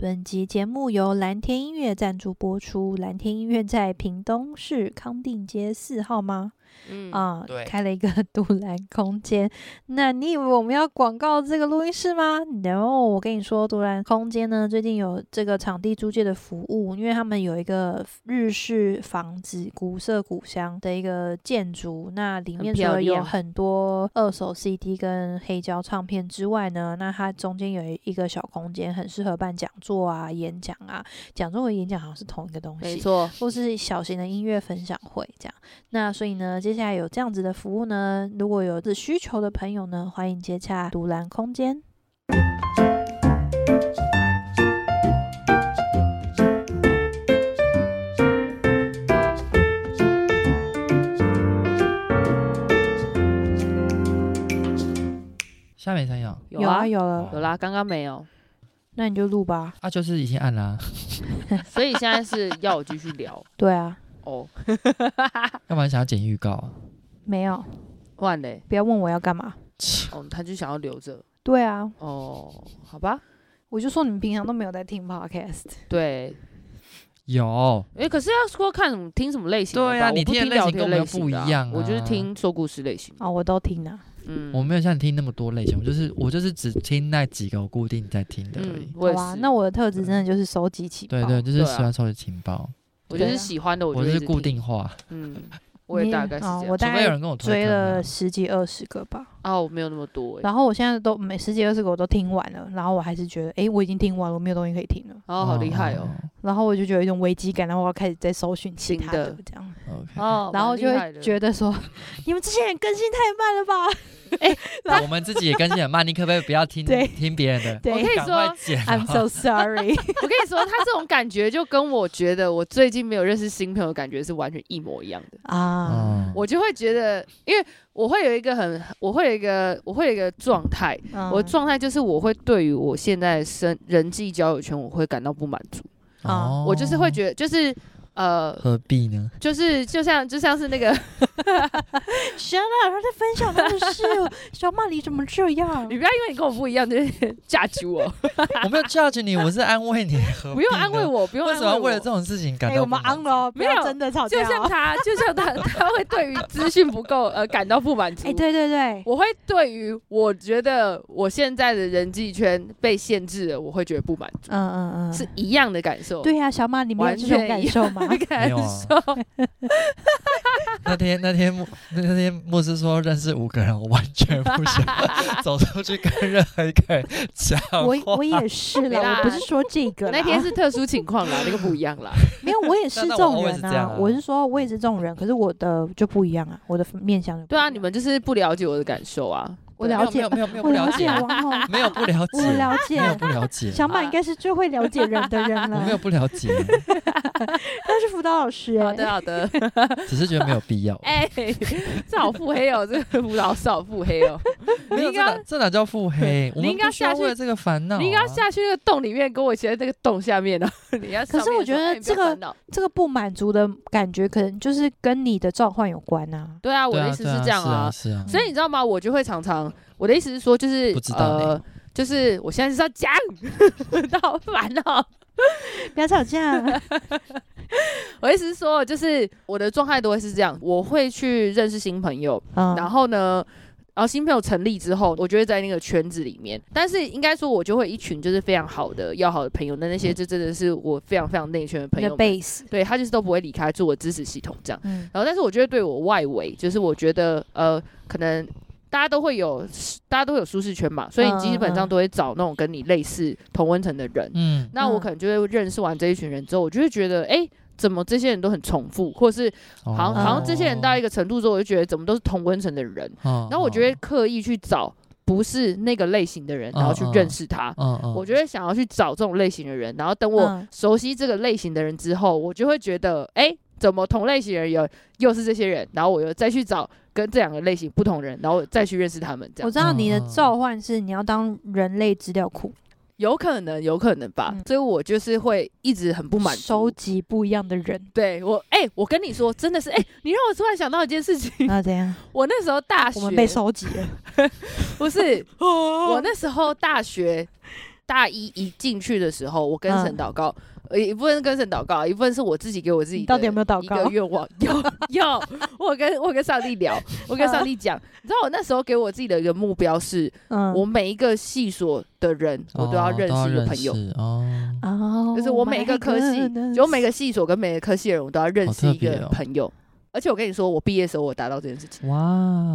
本集节目由蓝天音乐赞助播出。蓝天音乐在屏东市康定街四号吗？嗯啊，对开了一个 独蓝空间。那你以为我们要广告这个录音室吗？No，我跟你说，独蓝空间呢，最近有这个场地租借的服务，因为他们有一个日式房子，古色古香的一个建筑。那里面除了有很多二手 CD 跟黑胶唱片之外呢，那它中间有一个小空间，很适合办讲座啊、演讲啊。讲座和演讲好像是同一个东西，没错，或是小型的音乐分享会这样。那所以呢，接下来有这样子的服务呢，如果有这需求的朋友呢，欢迎接洽独蓝空间。下面才有，有啊，有了，有啦，刚刚没有，那你就录吧。啊，就是已经按啦、啊，所以现在是要我继续聊。对啊，哦，要不然想要剪预告、啊？没有，换嘞，不要问我要干嘛。哦，他就想要留着。对啊，哦，好吧，我就说你们平常都没有在听 podcast。对，有，哎、欸，可是要说看什么听什么类型的，对啊，你听的类型跟我们不不一样、啊，我就是听说故事类型啊、哦，我都听啊。嗯，我没有像你听那么多类型，我就是我就是只听那几个我固定在听的而已。嗯、我好啊，那我的特质真的就是收集情报，对，对对，就是喜欢收集情报。我就是喜欢的，我就是固定化。嗯，我也大概是这样。哦、我大概有人跟我追了十几二十个吧。啊，我没有那么多。然后我现在都每十几二十个我都听完了，然后我还是觉得，哎，我已经听完了，我没有东西可以听了。哦，好厉害哦。然后我就觉得有一种危机感，然后我要开始在搜寻其他的这样。哦，然后就会觉得说，你们这些人更新太慢了吧？哎，我们自己也更新很慢，你可不可以不要听 听别人的？对，我可以说，I'm so sorry。我跟你说，他这种感觉就跟我觉得我最近没有认识新朋友感觉是完全一模一样的啊。我就会觉得，因为我会有一个很，我会有一个，我会有一个状态，嗯、我的状态就是我会对于我现在生人际交友圈，我会感到不满足啊。我就是会觉得，就是。呃，何必呢？就是就像就像是那个，行了，他在分享他的是 小马，你怎么这样？你不要因为你跟我不一样就 judge 我，我没有 judge 你，我是安慰你。不用安慰我，不用安慰我。为什么为了这种事情感到？哎，我们 on 了，没有真的吵架。就像他，就像他，他会对于资讯不够而感到不满足。哎，对对对，我会对于我觉得我现在的人际圈被限制了，我会觉得不满足。嗯嗯嗯，是一样的感受。对呀，小马，你没有这种感受吗？感受。那天那天那天牧师说认识五个人，我完全不想 走出去跟任何一个人讲。我我也是啦，我不是说这个，那天是特殊情况啦，那个不一样啦。没有，我也是这种人啊。我是说，我也是这种人，可是我的就不一样啊，我的面向。对啊，你们就是不了解我的感受啊。我了解，没有没有不了解，没有不了解，我了解，没有不了解。小马应该是最会了解人的人了。我没有不了解，他是辅导老师。好的好的，只是觉得没有必要。哎，这好腹黑哦，这个辅导师好腹黑哦。你应该这哪叫腹黑？你应该下去这个烦恼，你应该下去那个洞里面，跟我现在那个洞下面呢。你要。可是我觉得这个这个不满足的感觉，可能就是跟你的召唤有关啊。对啊，我的意思是这样啊，是啊。所以你知道吗？我就会常常。我的意思是说，就是呃，就是我现在是要讲，好烦哦，不要吵架。我的意思是说，就是我的状态都会是这样，我会去认识新朋友，嗯、然后呢，然后新朋友成立之后，我就会在那个圈子里面。但是应该说，我就会一群就是非常好的、要好的朋友，那那些就真的是我非常非常内圈的朋友。base，对，他就是都不会离开，做我支持系统这样。嗯、然后，但是我觉得对我外围，就是我觉得呃，可能。大家都会有，大家都有舒适圈嘛，所以你基本上都会找那种跟你类似同温层的人。嗯，那我可能就会认识完这一群人之后，我就会觉得，哎、欸，怎么这些人都很重复，或是好像、哦、好像这些人到一个程度之后，我就觉得怎么都是同温层的人。哦、然后我就会刻意去找不是那个类型的人，然后去认识他。嗯嗯，我就会想要去找这种类型的人，然后等我熟悉这个类型的人之后，我就会觉得，哎、欸，怎么同类型的人有又是这些人，然后我又再去找。跟这两个类型不同人，然后再去认识他们，这样。我知道你的召唤是你要当人类资料库，有可能，有可能吧。嗯、所以我就是会一直很不满足，收集不一样的人。对我，哎、欸，我跟你说，真的是，哎、欸，你让我突然想到一件事情。那怎样？我那时候大学，我们被收集了。不是，我那时候大学大一一进去的时候，我跟神祷告。嗯一部分是跟神祷告，一部分是我自己给我自己。到底有没有祷告？一个愿望有有，我跟我跟上帝聊，我跟上帝讲，你知道我那时候给我自己的一个目标是，嗯，我每一个系所的人，我都要认识一个朋友哦哦，就是我每一个科系，就我每个系所跟每个科系的人，我都要认识一个朋友。而且我跟你说，我毕业的时候我达到这件事情，哇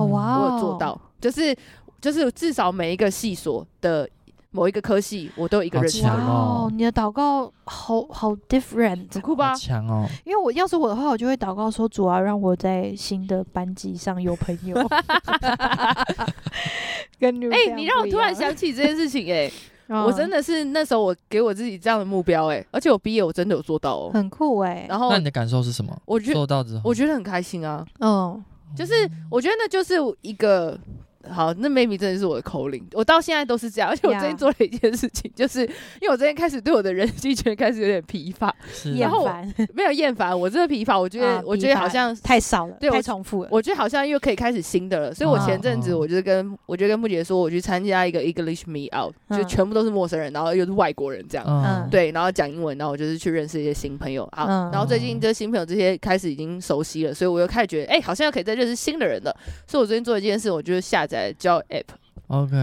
哇，我有做到，就是就是至少每一个系所的。某一个科系，我都有一个人强哦。你的祷告好好 different，很酷吧？强哦。因为我要是我的话，我就会祷告说，主啊让我在新的班级上有朋友。跟你哎，你让我突然想起这件事情，哎，我真的是那时候我给我自己这样的目标，哎，而且我毕业我真的有做到哦，很酷哎。然后，那你的感受是什么？我觉得做到之后，我觉得很开心啊。嗯，就是我觉得那就是一个。好，那 maybe 真的是我的 calling，我到现在都是这样。而且我最近做了一件事情，就是因为我最近开始对我的人际圈开始有点疲乏，然后没有厌烦，我这个疲乏，我觉得我觉得好像太少了，太重复了。我觉得好像又可以开始新的了，所以我前阵子我就跟我就跟木姐说，我去参加一个 English Meet Out，就全部都是陌生人，然后又是外国人这样，对，然后讲英文，然后我就是去认识一些新朋友啊。然后最近这新朋友这些开始已经熟悉了，所以我又开始觉得，哎，好像又可以再认识新的人了。所以我最近做一件事，我就是下载交友 App。OK，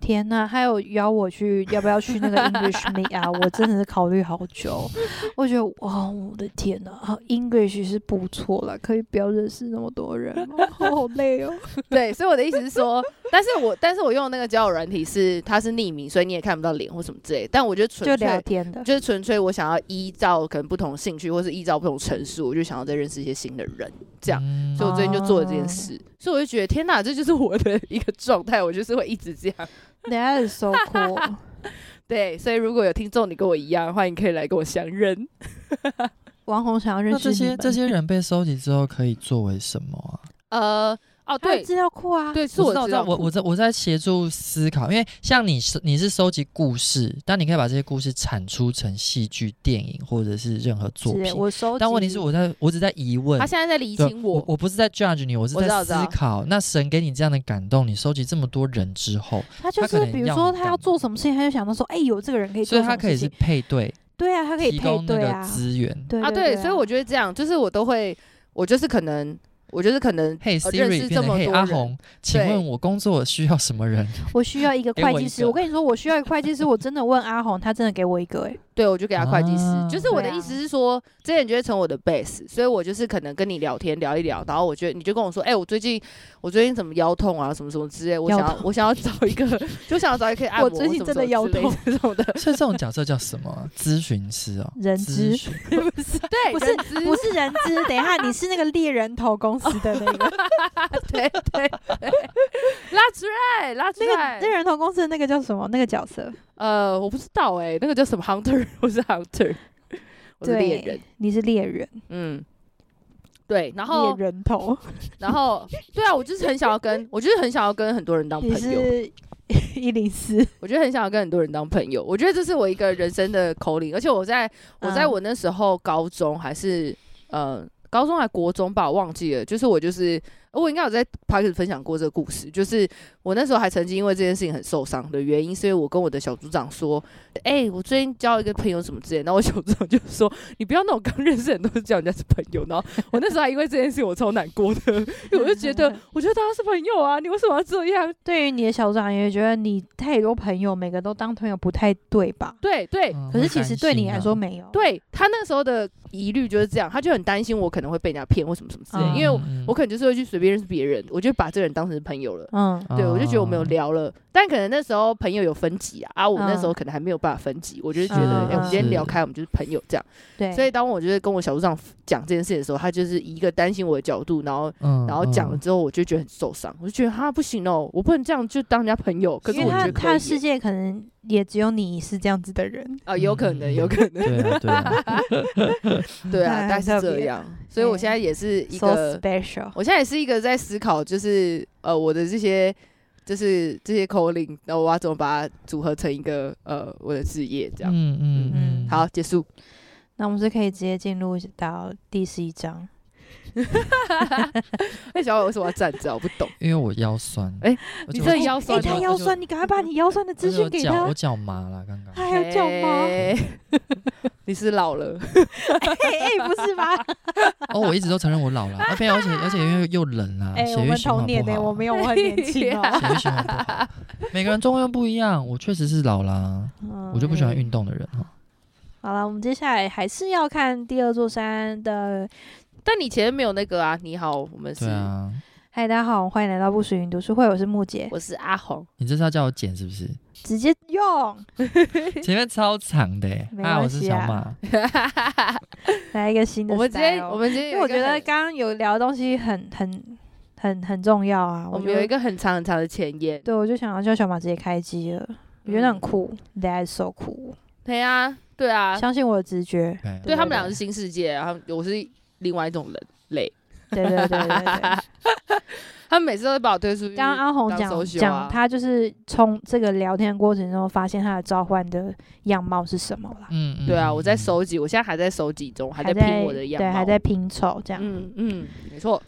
天呐，还有邀我去，要不要去那个 English Meet 啊？我真的是考虑好久。我觉得哇，我的天呐，English 是不错了，可以不要认识那么多人，好累哦。对，所以我的意思是说，但是我但是我用那个交友软体是它是匿名，所以你也看不到脸或什么之类。但我觉得纯粹就聊天的，就是纯粹我想要依照可能不同兴趣，或是依照不同城市，我就想要再认识一些新的人，这样。嗯、所以我最近就做了这件事。啊所以我就觉得，天哪，这就是我的一个状态，我就是会一直这样。That is so cool。对，所以如果有听众你跟我一样的话，欢迎可以来跟我相认。王红想要认识这些这些人被收集之后可以作为什么啊？呃。哦，对，资料库啊，对，是我知道，我我在我在协助思考，因为像你是你是收集故事，但你可以把这些故事产出成戏剧、电影或者是任何作品。我收集，但问题是我在我只在疑问，他现在在理清我，我，我不是在 judge 你，我是在思考。那神给你这样的感动，你收集这么多人之后，他就是比如说他要做什么事情，他就想到说，哎，有这个人可以做，所以他可以是配对，对啊，他可以提供那个资源，对啊，对，所以我觉得这样，就是我都会，我就是可能。我觉得可能嘿 Siri 变成嘿阿红，请问我工作需要什么人？我需要一个会计师。我跟你说，我需要一个会计师。我真的问阿红，他真的给我一个哎。对，我就给他会计师。就是我的意思是说，这些人就会成我的 base，所以我就是可能跟你聊天聊一聊，然后我觉得你就跟我说，哎，我最近我最近怎么腰痛啊，什么什么之类，我想要我想要找一个，就想要找一个可以按摩。我最近真的腰痛这种的。所以这种角色叫什么？咨询师哦，人资不是？对，不是 不是人资。等一下，你是那个猎人头公司的那个。对对对，拉出来，拉出来。猎人头公司的那个叫什么？那个角色？呃，我不知道哎，那个叫什么？Hunter，我是 Hunter，我是猎人，你是猎人。嗯，对，然后猎人头，然后对啊，我就是很想要跟，我就是很想要跟很多人当朋友。是一零四，我觉得很想要跟很多人当朋友。我觉得这是我一个人生的 calling，而且我在我在我那时候高中还是呃。高中还国中吧，我忘记了。就是我就是，我应该有在 podcast 分享过这个故事。就是我那时候还曾经因为这件事情很受伤的原因，所以我跟我的小组长说：“哎、欸，我最近交一个朋友什么之类。”然后我小组长就说：“你不要那种刚认识人都是叫人家是朋友。”然后我那时候还因为这件事情我超难过的，因为我就觉得，我觉得大家是朋友啊，你为什么要这样？对于你的小组长也觉得你太多朋友，每个都当朋友不太对吧？对对，可是其实对你来说没有。对他那时候的。疑虑就是这样，他就很担心我可能会被人家骗或什么什么之类，因为我，我可能就是会去随便认识别人，我就把这个人当成朋友了。嗯，对，我就觉得我们有聊了，但可能那时候朋友有分级啊，啊，我那时候可能还没有办法分级，我就觉得，哎，我们今天聊开，我们就是朋友这样。对，所以当我就是跟我小组长讲这件事的时候，他就是以一个担心我的角度，然后，然后讲了之后，我就觉得很受伤，我就觉得哈不行哦，我不能这样就当人家朋友。可是我觉得他的世界可能。也只有你是这样子的人。啊，有可能，有可能，对啊，对啊，对啊，但是这样，所以我现在也是一个 special，我现在也是一个在思考，就是呃，我的这些，就是这些 calling，然后我要怎么把它组合成一个呃，我的职业这样，嗯嗯嗯，好，结束，那我们是可以直接进入到第十一章，那小伟为什么要站着？我不懂。因为我腰酸。哎，你这腰酸？哎，他腰酸，你赶快把你腰酸的资讯给他。我脚麻了，刚刚。他还有脚麻？你是老了？哎，不是吧？哦，我一直都承认我老了。而且而且而且因为又冷啊，血液循环不好。我没有，我很年轻。血液循环不好。每个人状况不一样，我确实是老了。我就不喜欢运动的人哈。好了，我们接下来还是要看第二座山的。但你前面没有那个啊！你好，我们是。啊。嗨，大家好，欢迎来到不属于读书会，我是木姐，我是阿红。你这是要叫我剪是不是？直接用。前面超长的，没关系啊。我是小马。来一个新的。我们今天，我们今天，因为我觉得刚刚有聊的东西很很很很重要啊。我们有一个很长很长的前言。对，我就想要叫小马直接开机了，我觉得很酷，That's so cool。对啊，对啊，相信我的直觉。对他们两个是新世界，然后我是。另外一种人类，对对对对对，他们每次都会把我推出去。刚刚阿红讲讲，他就是从这个聊天过程中发现他的召唤的样貌是什么了。嗯，嗯对啊，我在收集，我现在还在收集中，还在拼我的样貌，对，还在拼凑这样。嗯嗯，没错。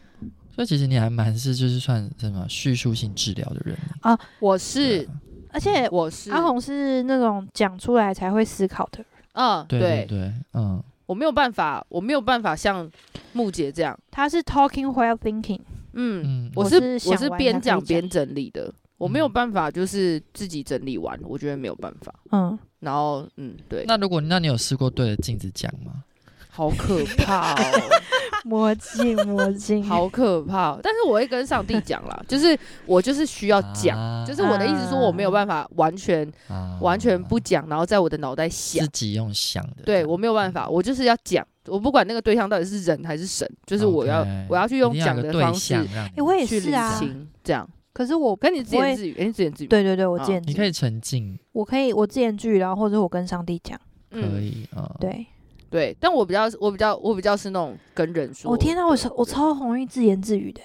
所以其实你还蛮是就是算什么叙述性治疗的人啊？我是，而且我是阿红是那种讲出来才会思考的人。嗯，对对对，嗯。我没有办法，我没有办法像木姐这样，他是 talking while thinking，嗯，我是我是边讲边整理的，我没有办法就是自己整理完，我觉得没有办法，嗯，然后嗯对，那如果那你有试过对着镜子讲吗？好可怕哦！魔镜，魔镜，好可怕！但是我会跟上帝讲啦，就是我就是需要讲，啊、就是我的意思说我没有办法完全、啊、完全不讲，然后在我的脑袋想自己用想的，对我没有办法，我就是要讲，我不管那个对象到底是人还是神，就是我要 Okay, 我要去用讲的方式，哎，我也是啊，这样。可是我跟你自言自语，哎，你自言自语，对对对，我自言自语，你可以沉浸，我可以我自言自语，然后或者我跟上帝讲，可以啊，对。对，但我比较，我比较，我比较是那种跟人说。我天哪，我超我超容易自言自语的，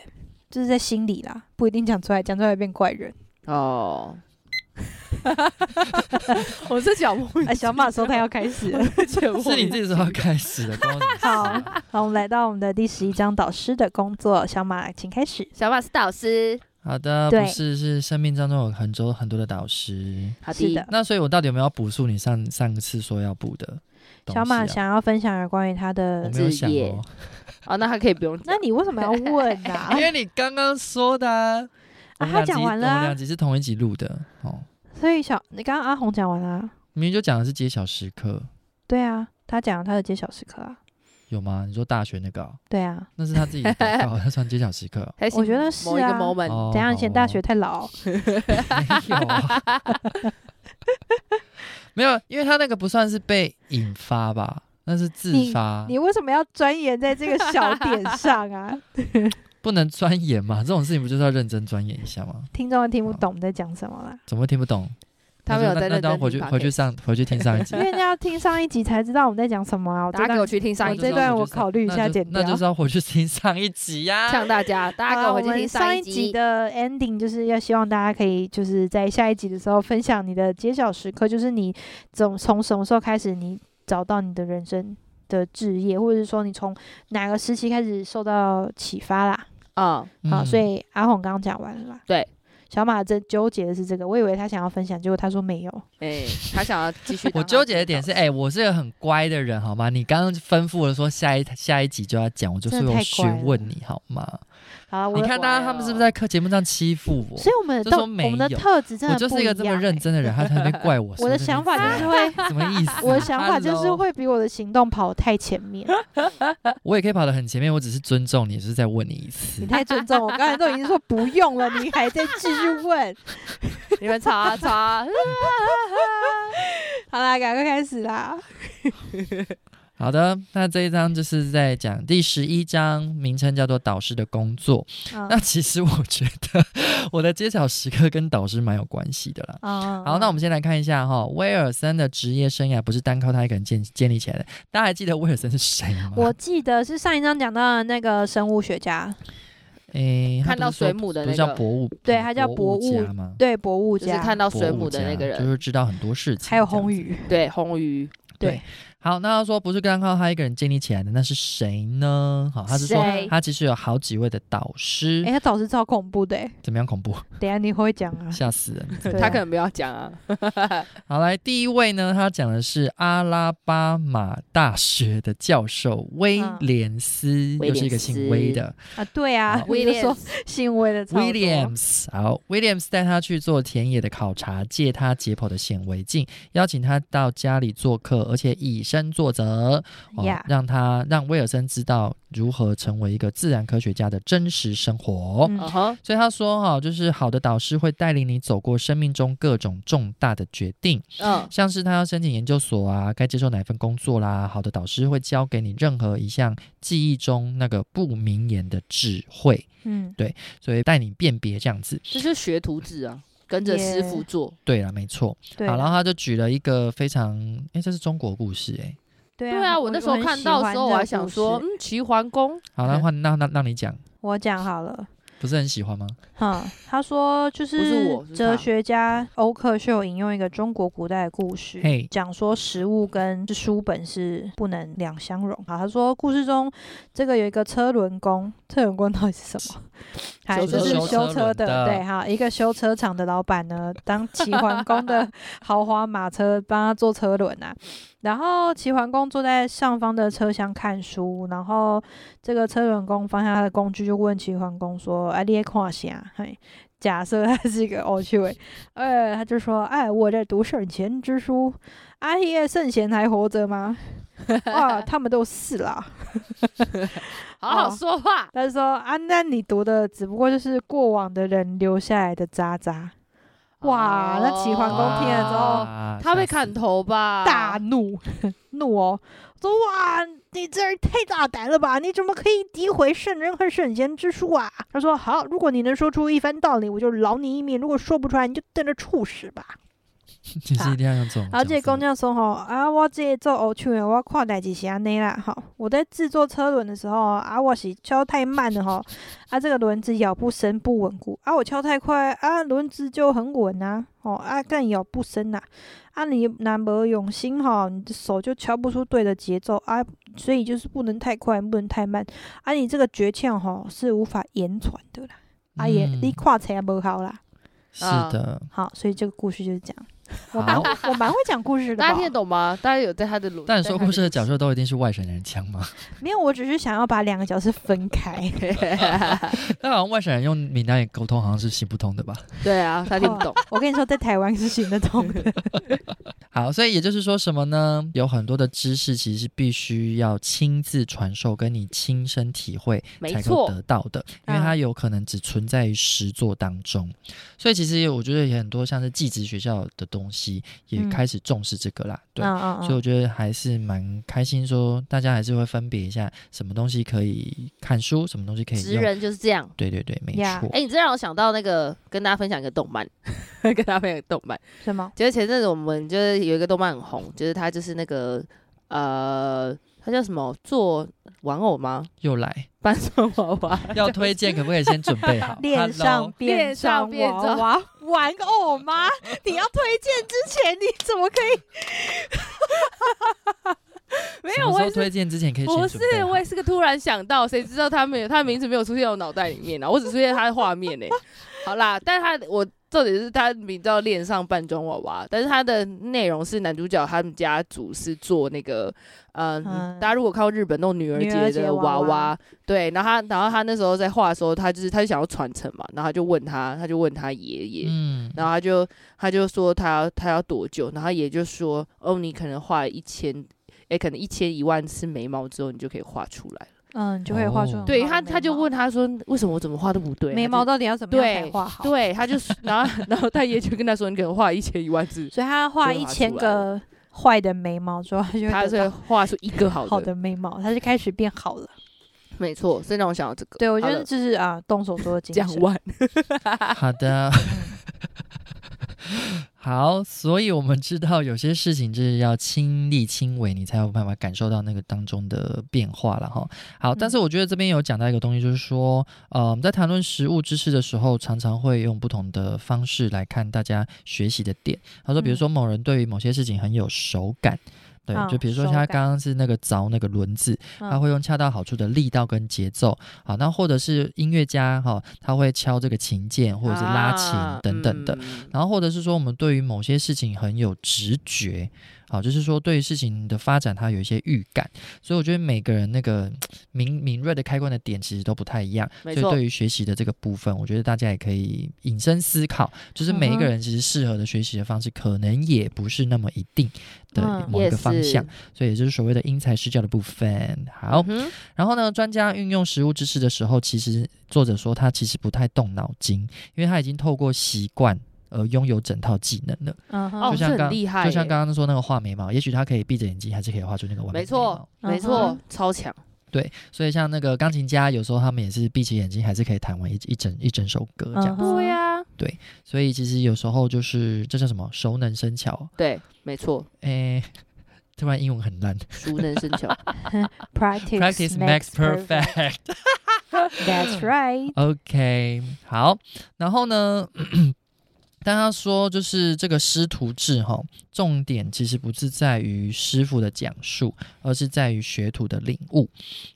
就是在心里啦，不一定讲出来，讲出来变怪人。哦。我是小木，哎，小马说他要开始了，是你自己说要开始的。好，好，我们来到我们的第十一章，导师的工作。小马，请开始。小马是导师。好的，不是，是生命当中有很多很多的导师。好的。那所以，我到底有没有补述你上上次说要补的？小马想要分享有关于他的职业，哦，那他可以不用。那你为什么要问呢？因为你刚刚说的啊，他讲完了，我们两集是同一集录的哦。所以小，你刚刚阿红讲完了，明明就讲的是揭晓时刻。对啊，他讲他的揭晓时刻啊。有吗？你说大学那个？对啊，那是他自己的广告，他算揭晓时刻。我觉得是啊。等下以前大学太老。没有啊。没有，因为他那个不算是被引发吧，那是自发。你，你为什么要钻研在这个小点上啊？不能钻研嘛，这种事情不就是要认真钻研一下吗？听众听不懂我们在讲什么啦？怎么会听不懂？他们有在认真回去回去上回去听上一集，因为要听上一集才知道我们在讲什么啊！大家给我去听上一集，这段我考虑一下剪掉。那就是要回去听上一集呀！呛大家，大家给我回去听上一集的 ending，就是要希望大家可以就是在下一集的时候分享你的揭晓时刻，就是你从从什么时候开始你找到你的人生的志业，或者是说你从哪个时期开始受到启发啦？啊，好，所以阿红刚刚讲完了吧。对。小马真纠结的是这个，我以为他想要分享，结果他说没有。哎、欸，他想要继续。我纠结的点是，哎、欸，我是个很乖的人，好吗？你刚刚吩咐了说下一下一集就要讲，我就是有询问你好吗？好，你看大家他们是不是在课节目上欺负我？所以我们都我们的特质真的不一样。我就是一个这么认真的人，他才会怪我。我的想法就是会什么意思？我的想法就是会比我的行动跑得太前面。我也可以跑得很前面，我只是尊重你，只是再问你一次。你太尊重我，刚才都已经说不用了，你还在继续问。你们吵啊吵啊！好啦，赶快开始啦。好的，那这一章就是在讲第十一章，名称叫做导师的工作。哦、那其实我觉得 我的揭晓时刻跟导师蛮有关系的啦。哦、好，那我们先来看一下哈，威尔森的职业生涯不是单靠他一个人建建立起来的。大家还记得威尔森是谁吗？我记得是上一章讲到的那个生物学家。诶，看到水母的那个叫博物，对，他叫博物家吗？对，博物家，就是看到水母的那个人，就是知道很多事情。还有红鱼，对，红鱼，对。好，那他说不是刚靠他一个人建立起来的，那是谁呢？好，他是说他其实有好几位的导师。哎、欸，他导师超恐怖的，怎么样恐怖？等下你会讲啊，吓死人！他可能不要讲啊。好，来第一位呢，他讲的是阿拉巴马大学的教授威廉斯，嗯、又是一个姓威的啊。对啊，威廉说姓威的。Williams，好，Williams 带他去做田野的考察，借他解剖的显微镜，邀请他到家里做客，而且以身作则，Yeah. 让他让威尔森知道如何成为一个自然科学家的真实生活。Uh huh. 所以他说哈，就是好的导师会带领你走过生命中各种重大的决定，uh huh. 像是他要申请研究所啊，该接受哪份工作啦。好的导师会教给你任何一项记忆中那个不明言的智慧。嗯，对，所以带你辨别这样子，这是学徒制啊。跟着师傅做，yeah, 对了，没错。对好，然后他就举了一个非常，哎，这是中国故事，哎，对啊，我那时候看到的时候，我还想说，嗯，齐桓公。好，那换那那让你讲，我讲好了。不是很喜欢吗？哈，他说就是哲学家欧克秀引用一个中国古代的故事，讲说食物跟书本是不能两相容。好，他说故事中这个有一个车轮工，车轮工到底是什么？还就是修车的，对哈，一个修车厂的老板呢，当 齐桓公的豪华马车帮他做车轮啊。然后齐桓公坐在上方的车厢看书，然后这个车轮工放下他的工具，就问齐桓公说：“哎、啊，你在看啥？”嘿，假设他是一个欧趣味，哎，他就说：“哎，我在读圣贤之书，阿耶圣贤还活着吗？啊，他们都死啦。好好说话。”他说：“啊，那你读的只不过就是过往的人留下来的渣渣。”哇！那齐桓公听了之后，他被砍头吧？大怒，怒哦！说哇，你这人太大胆了吧？你怎么可以诋毁圣人和圣贤之书啊？他说好，如果你能说出一番道理，我就饶你一命；如果说不出来，你就等着处死吧。其实一定要用这种。而且工匠说吼啊，我这做欧趣的，我看代志是安尼啦。吼，我在制作车轮的时候啊，我是敲太慢了哈，啊，这个轮子咬不深不稳固啊，我敲太快啊，轮子就很稳呐。哦啊，更咬不深呐。啊，你那没用心哈，你的手就敲不出对的节奏啊，所以就是不能太快，不能太慢。啊，你这个诀窍哈是无法言传的啦。啊也，你看起来不好啦。是的。好，所以这个故事就是这样。我蛮我蛮会讲故事的，大家听得懂吗？大家有在他的录？但你说故事的角色都一定是外省人腔吗？没有，我只是想要把两个角色分开。但好像外省人用闽南语沟通好像是行不通的吧？对啊，他听不懂。我跟你说，在台湾是行得通的。好，所以也就是说什么呢？有很多的知识其实是必须要亲自传授，跟你亲身体会才能得到的，因为它有可能只存在于实作当中。所以其实我觉得也很多像是技职学校的东西也开始重视这个啦，嗯、对，所以我觉得还是蛮开心，说大家还是会分别一下什么东西可以看书，什么东西可以用。职人就是这样，对对对，没错。哎 Yeah.、欸，你这让我想到那个，跟大家分享一个动漫，跟大家分享一个动漫，什么？就是前阵子我们就是有一个动漫很红，就是它就是那个呃。他叫什么？做玩偶吗？又来搬装娃娃，要推荐可不可以先准备好？恋上变上娃娃玩偶吗？你要推荐之前，你怎么可以？没有，我推荐之前可以不是，我也是个突然想到，谁知道他没有，他的名字没有出现在我脑袋里面啊，我只出现他的画面呢。好啦，但是他我。重点是他名叫恋上扮装娃娃，但是他的内容是男主角他们家族是做那个，呃、嗯，大家如果看过日本那种女儿节的娃娃，娃娃。对，然后他，然后他那时候在画的时候，他就是他就想要传承嘛，然后他就问他，他就问他爷爷，嗯，然后他就他就说他要他要多久，然后他爷就说，哦，你可能画一千，哎、欸，可能一千一万次眉毛之后，你就可以画出来。嗯，你就可以画出来。对他，他就问他说：“为什么我怎么画都不对？眉毛到底要怎么样才画好？”对，他就然后然后他爷就跟他说：“你可能画一千一万字。”所以他画一千个坏的眉毛之后，他就画出一个好的好的眉毛，他就开始变好了。没错，所以让我想到这个。对，我觉得就是啊，动手做的 精神。讲完，好的。好，所以我们知道有些事情就是要亲力亲为，你才有办法感受到那个当中的变化了哈。好，但是我觉得这边有讲到一个东西，就是说，呃，我们在谈论实物知识的时候，常常会用不同的方式来看大家学习的点。他说，比如说某人对于某些事情很有手感。对，就比如说像他刚刚是那个凿那个轮子，他会用恰到好处的力道跟节奏，好，那或者是音乐家哈，他会敲这个琴键或者是拉琴等等的，然后或者是说我们对于某些事情很有直觉。好，就是说对于事情的发展，他有一些预感，所以我觉得每个人那个敏敏锐的开关的点其实都不太一样。所以对于学习的这个部分，我觉得大家也可以引申思考，就是每一个人其实适合的学习的方式，可能也不是那么一定的某一个方向。嗯、所以也就是所谓的因材施教的部分。好，嗯、然后呢，专家运用实物知识的时候，其实作者说他其实不太动脑筋，因为他已经透过习惯。而拥有整套技能的，嗯，就像刚，就像刚刚说那个画眉毛，也许他可以闭着眼睛，还是可以画出那个完美。没错，没错，超强。对，所以像那个钢琴家，有时候他们也是闭起眼睛，还是可以弹完一一整一整首歌这样子。对呀，对，所以其实有时候就是这叫什么熟能生巧。对，没错。诶，突然英文很烂，熟能生巧。Practice practice makes perfect。That's right。OK，好，然后呢？但他说，就是这个师徒制哈，重点其实不是在于师傅的讲述，而是在于学徒的领悟。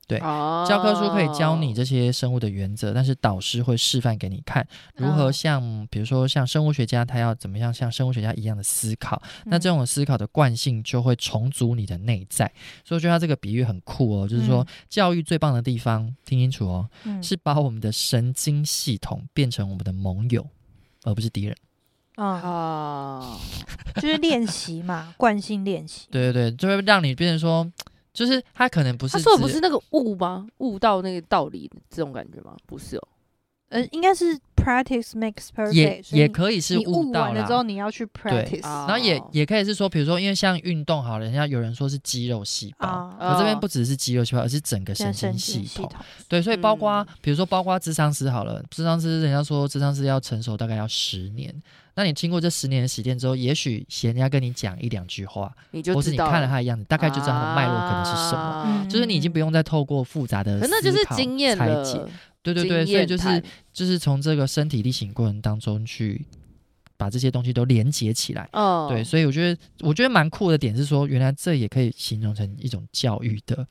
对，哦、教科书可以教你这些生物的原则，但是导师会示范给你看如何像，哦、比如说像生物学家，他要怎么样像生物学家一样的思考。嗯、那这种思考的惯性就会重组你的内在。所以我觉得他这个比喻很酷哦，就是说、嗯、教育最棒的地方，听清楚哦，嗯、是把我们的神经系统变成我们的盟友，而不是敌人。啊，啊、就是练习嘛，惯性练习。对对对，就会让你变成说，就是他可能不是。他说的不是那个悟吗？悟到那个道理这种感觉吗？不是哦。呃，应该是 practice makes perfect，也也可以是悟到了之后你要去 practice，然后也也可以是说，比如说，因为像运动好了，人家有人说是肌肉细胞，我这边不只是肌肉细胞，而是整个神经系统。对，所以包括比如说包括智商师好了，智商师人家说智商师要成熟大概要十年，那你经过这十年的洗练之后，也许人家跟你讲一两句话，或是你看了他的样子，大概就知道他的脉络可能是什么，就是你已经不用再透过复杂的思考那就是经验。对对对，所以就是就是从这个身体力行过程当中去把这些东西都连接起来。哦，对，所以我觉得我觉得蛮酷的点是说，原来这也可以形容成一种教育的，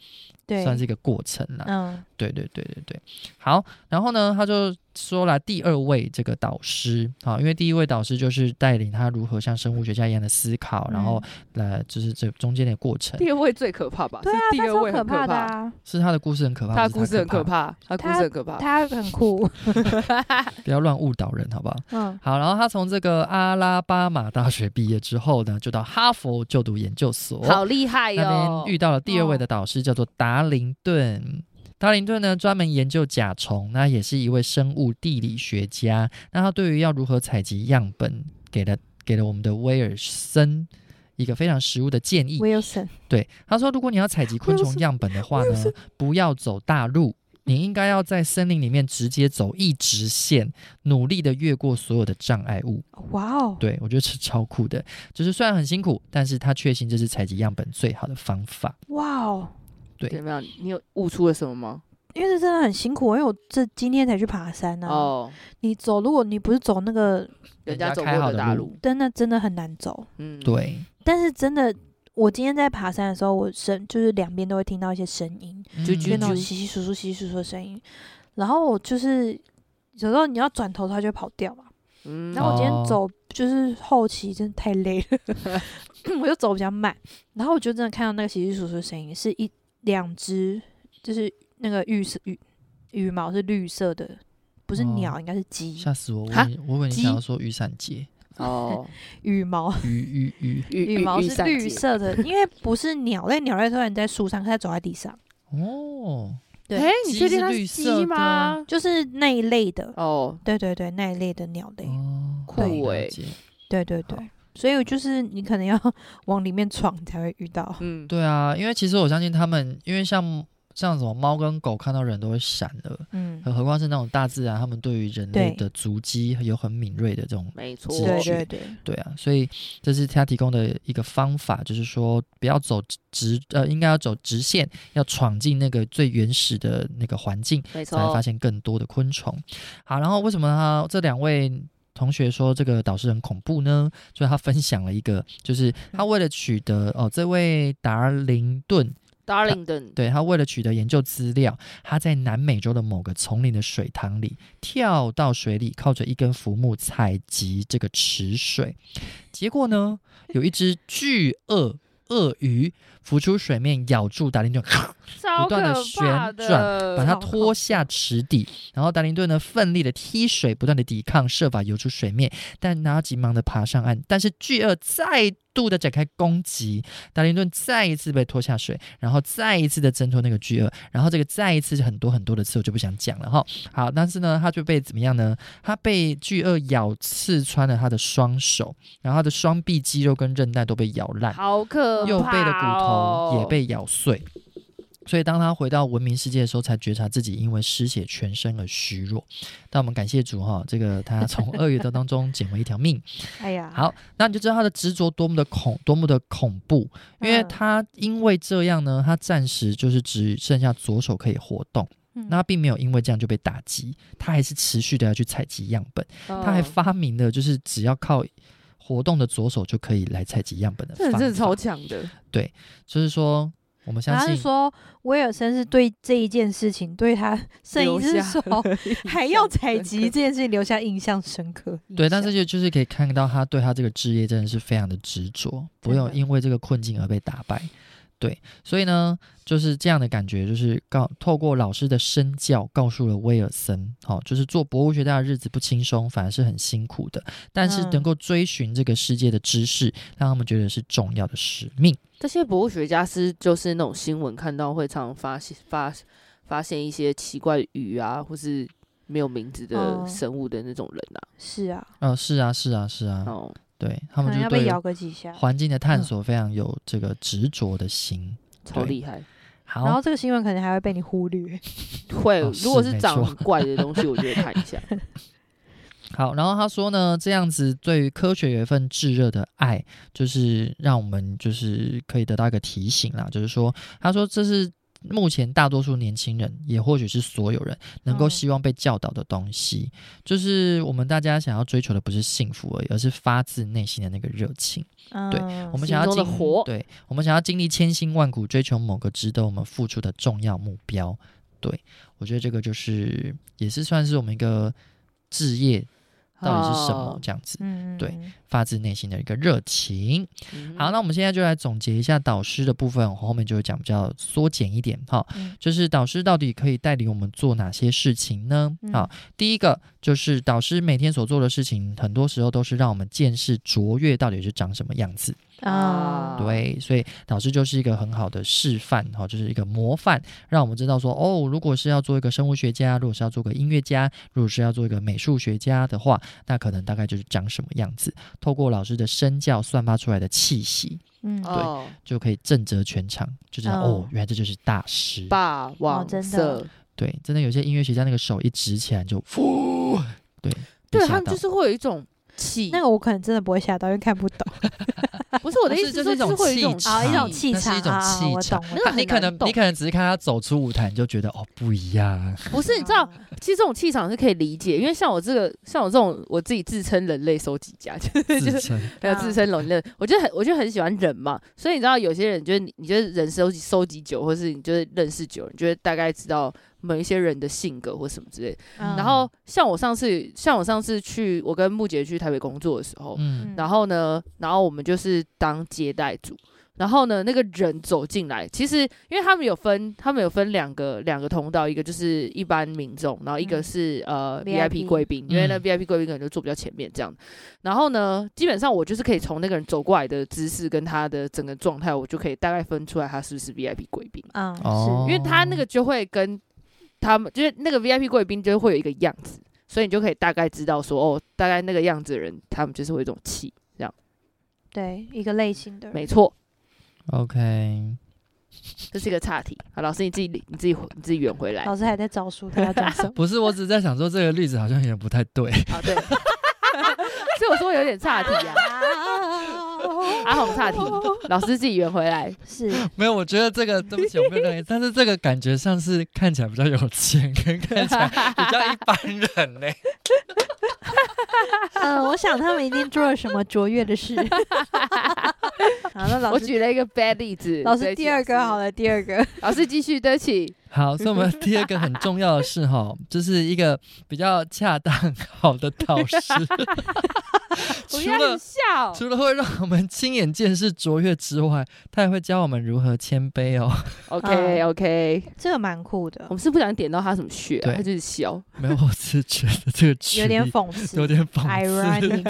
对，算是一个过程了。嗯，对对对对对。好，然后呢，他就。说了第二位这个导师啊，因为第一位导师就是带领他如何像生物学家一样的思考，嗯、然后来就是这中间的过程。第二位最可怕吧？对啊，第二位可怕的啊，是他的故事很可怕，他的故事很可怕，他故事很可怕，他很酷，不要乱误导人，好不好？嗯，好。然后他从这个阿拉巴马大学毕业之后呢，就到哈佛就读研究所，好厉害哟、哦！那边遇到了第二位的导师，叫做达林顿。达林顿呢，专门研究甲虫，那也是一位生物地理学家。那他对于要如何采集样本，给了给了我们的威尔森一个非常实务的建议。威尔森对他说：“如果你要采集昆虫样本的话呢，不要走大路，你应该要在森林里面直接走一直线，努力的越过所有的障碍物。”哇哦，对我觉得是超酷的。就是虽然很辛苦，但是他确信这是采集样本最好的方法。哇哦。对，怎么样？你有悟出了什么吗？因为这真的很辛苦，因为我这今天才去爬山呢、啊。哦，你走，如果你不是走那个人家走过的大路，真的真的很难走。嗯，对。但是真的，我今天在爬山的时候，我声就是两边都会听到一些声音，就那种稀稀疏疏、稀稀疏疏的声音。然后我就是有时候你要转头，它就会跑掉嘛。嗯。然后我今天走就是后期真的太累了，我就走比较慢。然后我就真的看到那个稀稀疏疏的声音，是一。两只就是那个羽色羽羽毛是绿色的，不是鸟，哦、应该是鸡。吓死我！我以为我以为你想要说雨伞节 哦，羽毛 羽羽羽羽毛是绿色的，因为不是鸟类，鸟类突然在树上，它走在地上。哦，对，哎，你确定它是鸡吗？就是那一类的哦，对对对，那一类的鸟类。哦，酷哎，对对对。所以就是你可能要 往里面闯才会遇到。嗯，对啊，因为其实我相信他们，因为像像什么猫跟狗看到人都会闪的，嗯，何况是那种大自然，他们对于人类的足迹有很敏锐的这种没错，对对对，对啊，所以这是他提供的一个方法，就是说不要走直，呃，应该要走直线，要闯进那个最原始的那个环境，没错，才发现更多的昆虫。好，然后为什么他这两位？同学说这个导师很恐怖呢？所以他分享了一个，就是他为了取得哦，这位达林顿。Darlington，对，他为了取得研究资料，他在南美洲的某个丛林的水塘里跳到水里，靠着一根浮木采集这个池水。结果呢，有一只巨鳄鳄鱼浮出水面，咬住达林顿，不断的旋转，把它拖下池底。然后达林顿呢，奋力的踢水，不断的抵抗，设法游出水面，但拿急忙的爬上岸。但是巨鳄再度的展开攻击，达林顿再一次被拖下水，然后再一次的挣脱那个巨鳄，然后这个再一次很多很多的次，我就不想讲了哈。好，但是呢，他就被怎么样呢？他被巨鳄咬刺穿了他的双手，然后他的双臂肌肉跟韧带都被咬烂，好可怕哦，右背的骨头也被咬碎。所以，当他回到文明世界的时候，才觉察自己因为失血全身而虚弱。但我们感谢主哈，这个他从鳄鱼的当中捡回一条命。哎呀，好，那你就知道他的执着多么的恐，多么的恐怖。因为他因为这样呢，他暂时就是只剩下左手可以活动。嗯、那他并没有因为这样就被打击，他还是持续的要去采集样本。哦、他还发明了就是只要靠活动的左手就可以来采集样本的方法。这真的超强的。对，就是说。我们相信，他是说威尔森是对这一件事情，对他剩一只手还要采集这件事情留下印象深刻。对，但是就就是可以看到他对他这个职业真的是非常的执着，不用因为这个困境而被打败。对，所以呢，就是这样的感觉，就是告透过老师的身教，告诉了威尔森，好、哦，就是做博物学家的日子不轻松，反而是很辛苦的。但是能够追寻这个世界的知识，嗯、让他们觉得是重要的使命。这些博物学家是就是那种新闻看到会常常发现发发现一些奇怪的鱼啊，或是没有名字的生物的那种人啊。是啊，哦，是啊，是啊，是啊。哦。对他们就对环境的探索非常有这个执着的心，超厉害。好，然后这个新闻可能还会被你忽略，会。如果是长很怪的东西，我就会看一下。好，然后他说呢，这样子对于科学有一份炙热的爱，就是让我们就是可以得到一个提醒啦，就是说，他说这是。目前大多数年轻人，也或许是所有人，能够希望被教导的东西，嗯、就是我们大家想要追求的不是幸福而已，而是发自内心的那个热情。嗯、对，我们想要经历，对，我们想要经历千辛万苦，追求某个值得我们付出的重要目标。对，我觉得这个就是也是算是我们一个置业。到底是什么、哦、这样子？嗯、对，发自内心的一个热情。嗯、好，那我们现在就来总结一下导师的部分，我后面就会讲比较缩减一点哈。嗯、就是导师到底可以带领我们做哪些事情呢？嗯、好，第一个就是导师每天所做的事情，很多时候都是让我们见识卓越到底是长什么样子。啊，对，所以老师就是一个很好的示范，哈，就是一个模范，让我们知道说，哦，如果是要做一个生物学家，如果是要做个音乐家，如果是要做一个美术学家的话，那可能大概就是长什么样子。透过老师的身教散发出来的气息，嗯，对，就可以震慑全场，就知道哦，哦，原来这就是大师，霸王色，哦，对，真的有些音乐学家那个手一直起来就，对，对他们就是会有一种。气，那个我可能真的不会吓到，因为看不懂。不是我的意思，就是一种气场，一种气场，一种气场。你可能你可能只是看他走出舞台，你就觉得哦不一样。不是，你知道，其实这种气场是可以理解，因为像我这个，像我这种，我自己自称人类收集家，就是就是还有自称人类，我就很我就很喜欢人嘛。所以你知道，有些人就是你，你觉得人收集收集久，或是你就是认识久，你觉得大概知道。某一些人的性格或什么之类，嗯、然后像我上次，像我上次去，我跟木姐去台北工作的时候，嗯、然后呢，然后我们就是当接待组，然后呢，那个人走进来，其实因为他们有分，他们有分两个两个通道，一个就是一般民众，然后一个是、嗯、呃 VIP 贵宾，因为那 VIP 贵宾可能就坐比较前面这样。嗯、然后呢，基本上我就是可以从那个人走过来的姿势跟他的整个状态，我就可以大概分出来他是不是 VIP 贵宾。嗯，是。因为他那个就会跟。他们就是那个 VIP 贵宾，就会有一个样子，所以你就可以大概知道说，哦，大概那个样子的人，他们就是会有一种气，这样。对，一个类型的人。没错。OK。这是一个岔题。好，老师你自己你自己你自己圆回来。老师还在找书，他要讲什么？不是，我只是在想说这个例子好像有点不太对。啊，对。所以我说有点岔题啊。阿红岔题，老师自己圆回来。是 没有，我觉得这个对不起，我没有认为，但是这个感觉像是看起来比较有钱，跟看起来比较一般人呢。嗯，我想他们一定做了什么卓越的事。好，那老师我举了一个 bad 例子。老师第二个好了，第二个老师继续，对不起。好，所以我们第二个很重要的是哈，就是一个比较恰当好的导师。除了笑除了会让我们亲眼见识卓越之外，他也会教我们如何谦卑哦。OK OK，这个蛮酷的。我们是不想点到他什么穴，他就是笑。没有，我是觉得这个有点讽刺，有点讽刺。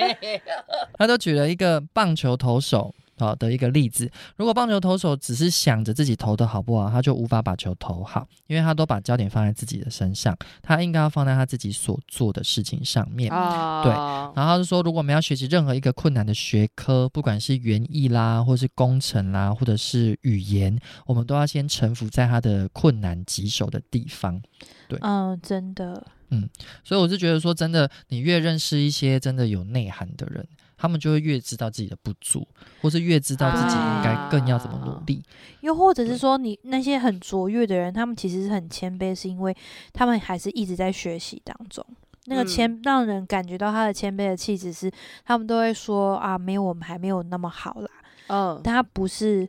他都举了一个棒球投手。好的一个例子，如果棒球投手只是想着自己投的好不好，他就无法把球投好，因为他都把焦点放在自己的身上，他应该要放在他自己所做的事情上面。哦、对，然后他就说，如果我们要学习任何一个困难的学科，不管是园艺啦，或是工程啦，或者是语言，我们都要先臣服在他的困难棘手的地方。对，嗯，真的，嗯，所以我是觉得说，真的，你越认识一些真的有内涵的人。他们就会越知道自己的不足，或是越知道自己应该更要怎么努力。啊、又或者是说，你那些很卓越的人，他们其实是很谦卑，是因为他们还是一直在学习当中。那个谦让人感觉到他的谦卑的气质是，他们都会说啊，没有我们还没有那么好啦。嗯，但他不是，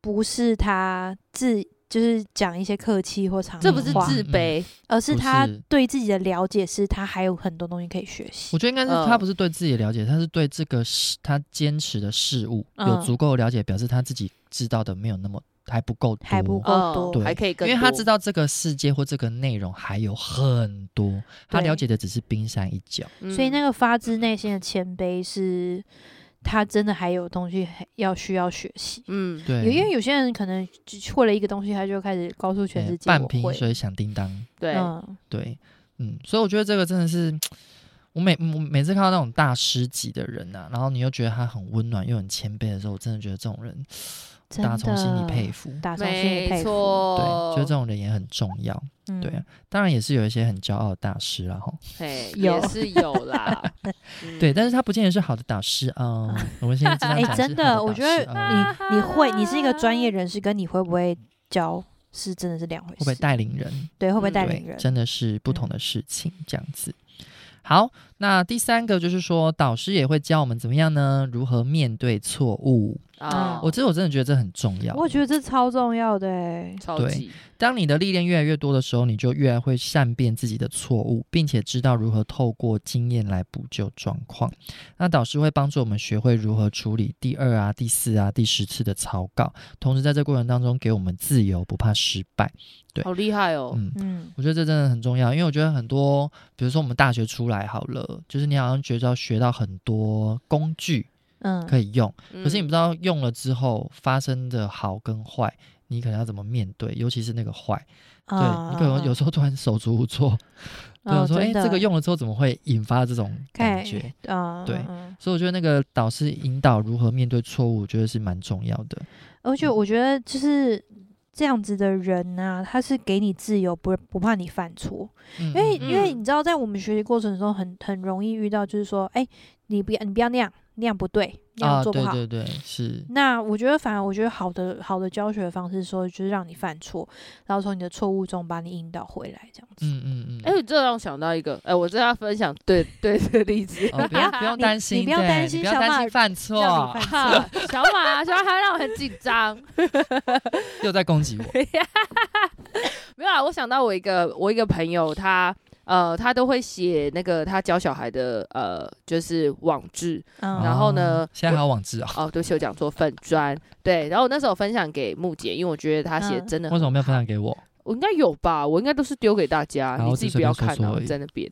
不是他自。就是讲一些客气或长，这不是自卑，嗯、而是他对自己的了解是，他还有很多东西可以学习。我觉得应该是他不是对自己的了解，嗯、他是对这个事他坚持的事物有足够了解，表示他自己知道的没有那么还不够多，还不够多，对，还可以更多。因为他知道这个世界或这个内容还有很多，他了解的只是冰山一角。所以那个发自内心的谦卑是。他真的还有东西要需要学习，嗯，对，因为有些人可能会了一个东西，他就开始告诉全世界，半瓶水响叮当，对，嗯，对，嗯，所以我觉得这个真的是，我每我每次看到那种大师级的人呐、啊，然后你又觉得他很温暖又很谦卑的时候，我真的觉得这种人，打从心里佩服，打从心里佩服，对，觉得这种人也很重要。嗯、对啊，当然也是有一些很骄傲的大师啦，吼，嘿，也是有啦，对，但是他不见得是好的导师啊。嗯、我们现在哎、欸，真的，我觉得你你会，你是一个专业人士，跟你会不会教是真的是两回事。会不会带领人？对，会不会带领人？真的是不同的事情，嗯、这样子。好，那第三个就是说，导师也会教我们怎么样呢？如何面对错误。啊，我这、嗯、我真的觉得这很重要。我觉得这超重要的哎，超级。当你的历练越来越多的时候，你就越来会善变自己的错误，并且知道如何透过经验来补救状况。那导师会帮助我们学会如何处理第二啊、第四啊、第十次的草稿，同时在这过程当中给我们自由，不怕失败。对，好厉害哦。嗯嗯，我觉得这真的很重要，因为我觉得很多，比如说我们大学出来好了，就是你好像觉得要学到很多工具。嗯，可以用，可是你不知道用了之后发生的好跟坏，你可能要怎么面对？尤其是那个坏，对，你可能有时候突然手足无措，对，说哎，这个用了之后怎么会引发这种感觉？啊，对，所以我觉得那个导师引导如何面对错误，我觉得是蛮重要的。而且我觉得就是这样子的人呢，他是给你自由，不不怕你犯错，因为因为你知道，在我们学习过程中，很很容易遇到，就是说，哎，你不要你不要那样。那样不对，那样做不好。对对对，是。那我觉得，反而我觉得好的好的教学方式说，就是让你犯错，然后从你的错误中把你引导回来，这样子。嗯嗯嗯。哎，这让我想到一个，哎，我这要分享对对的例子。不要不用 担心，你不要担心，不要担心犯错。小马，小马还让我很紧张，又在攻击我。没有啊，我想到我一个我一个朋友，他。呃，他都会写那个他教小孩的呃，就是网志，嗯、然后呢，现在还有网志啊？哦，对不起，我讲错，粉砖，对，然后我那时候分享给木姐，因为我觉得他写真的、嗯，为什么没有分享给我？我应该有吧，我应该都是丢给大家，你自己不要看哦，在那边。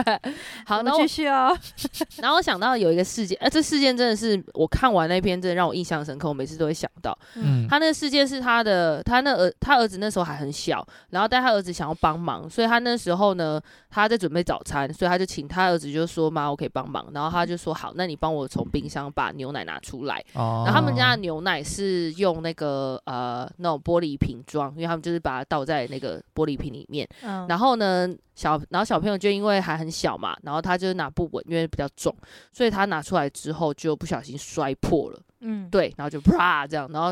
好，那我继续啊。然后我想到有一个事件，呃，这事件真的是我看完那篇，真的让我印象深刻，我每次都会想到。嗯，他那个事件是他的，他那儿，他儿子那时候还很小，然后但他儿子想要帮忙，所以他那时候呢，他在准备早餐，所以他就请他儿子就说：“妈，我可以帮忙。”然后他就说：“好，那你帮我从冰箱把牛奶拿出来。”哦。然后他们家的牛奶是用那个呃那种玻璃瓶装，因为他们就是把它倒。倒在那个玻璃瓶里面。嗯，然后呢，小然后小朋友就因为还很小嘛，然后他就拿不稳，因为比较重，所以他拿出来之后就不小心摔破了。嗯，对，然后就啪这样，然后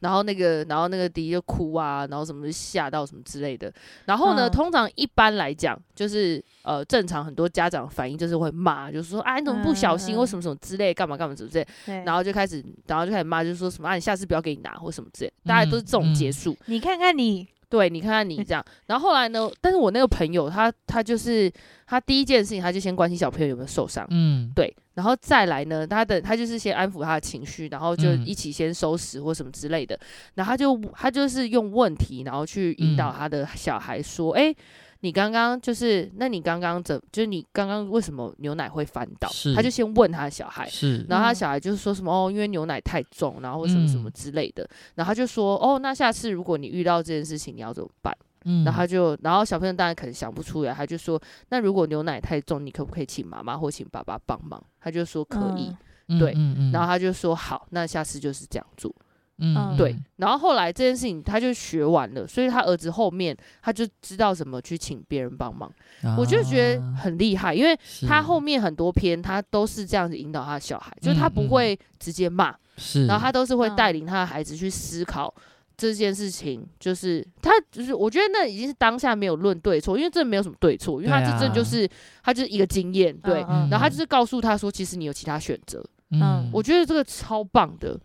然后那个然后那个迪就哭啊，然后什么就吓到什么之类的。然后呢，嗯、通常一般来讲，就是呃正常很多家长反应就是会骂，就是说啊你怎么不小心，或什么什么之类，干嘛干嘛什么之类。然后就开始，然后就开始骂，就是说什么啊你下次不要给你拿或什么之类，大概都是这种结束。你看看你。对，你看看你这样，然后后来呢？但是我那个朋友他他就是他第一件事情，他就先关心小朋友有没有受伤，嗯，对，然后再来呢，他的他就是先安抚他的情绪，然后就一起先收拾或什么之类的，然后他就他就是用问题，然后去引导他的小孩说，哎、嗯。你刚刚就是，那你刚刚怎，就是你刚刚为什么牛奶会翻倒？是他就先问他的小孩，是，然后他小孩就是说什么哦，因为牛奶太重，然后什么什么之类的，嗯、然后他就说哦，那下次如果你遇到这件事情，你要怎么办？嗯，然后他就，然后小朋友当然可能想不出来，他就说，那如果牛奶太重，你可不可以请妈妈或请爸爸帮忙？他就说可以，嗯、对，嗯嗯、然后他就说好，那下次就是这样做。嗯，对。然后后来这件事情他就学完了，所以他儿子后面他就知道怎么去请别人帮忙。啊、我就觉得很厉害，因为他后面很多篇他都是这样子引导他的小孩，是就是他不会直接骂，是、嗯，然后他都是会带领他的孩子去思考这件事情，就是他就是我觉得那已经是当下没有论对错，因为这没有什么对错，因为他这这就是、啊、他就是一个经验，对，嗯、然后他就是告诉他说，其实你有其他选择，嗯，我觉得这个超棒的。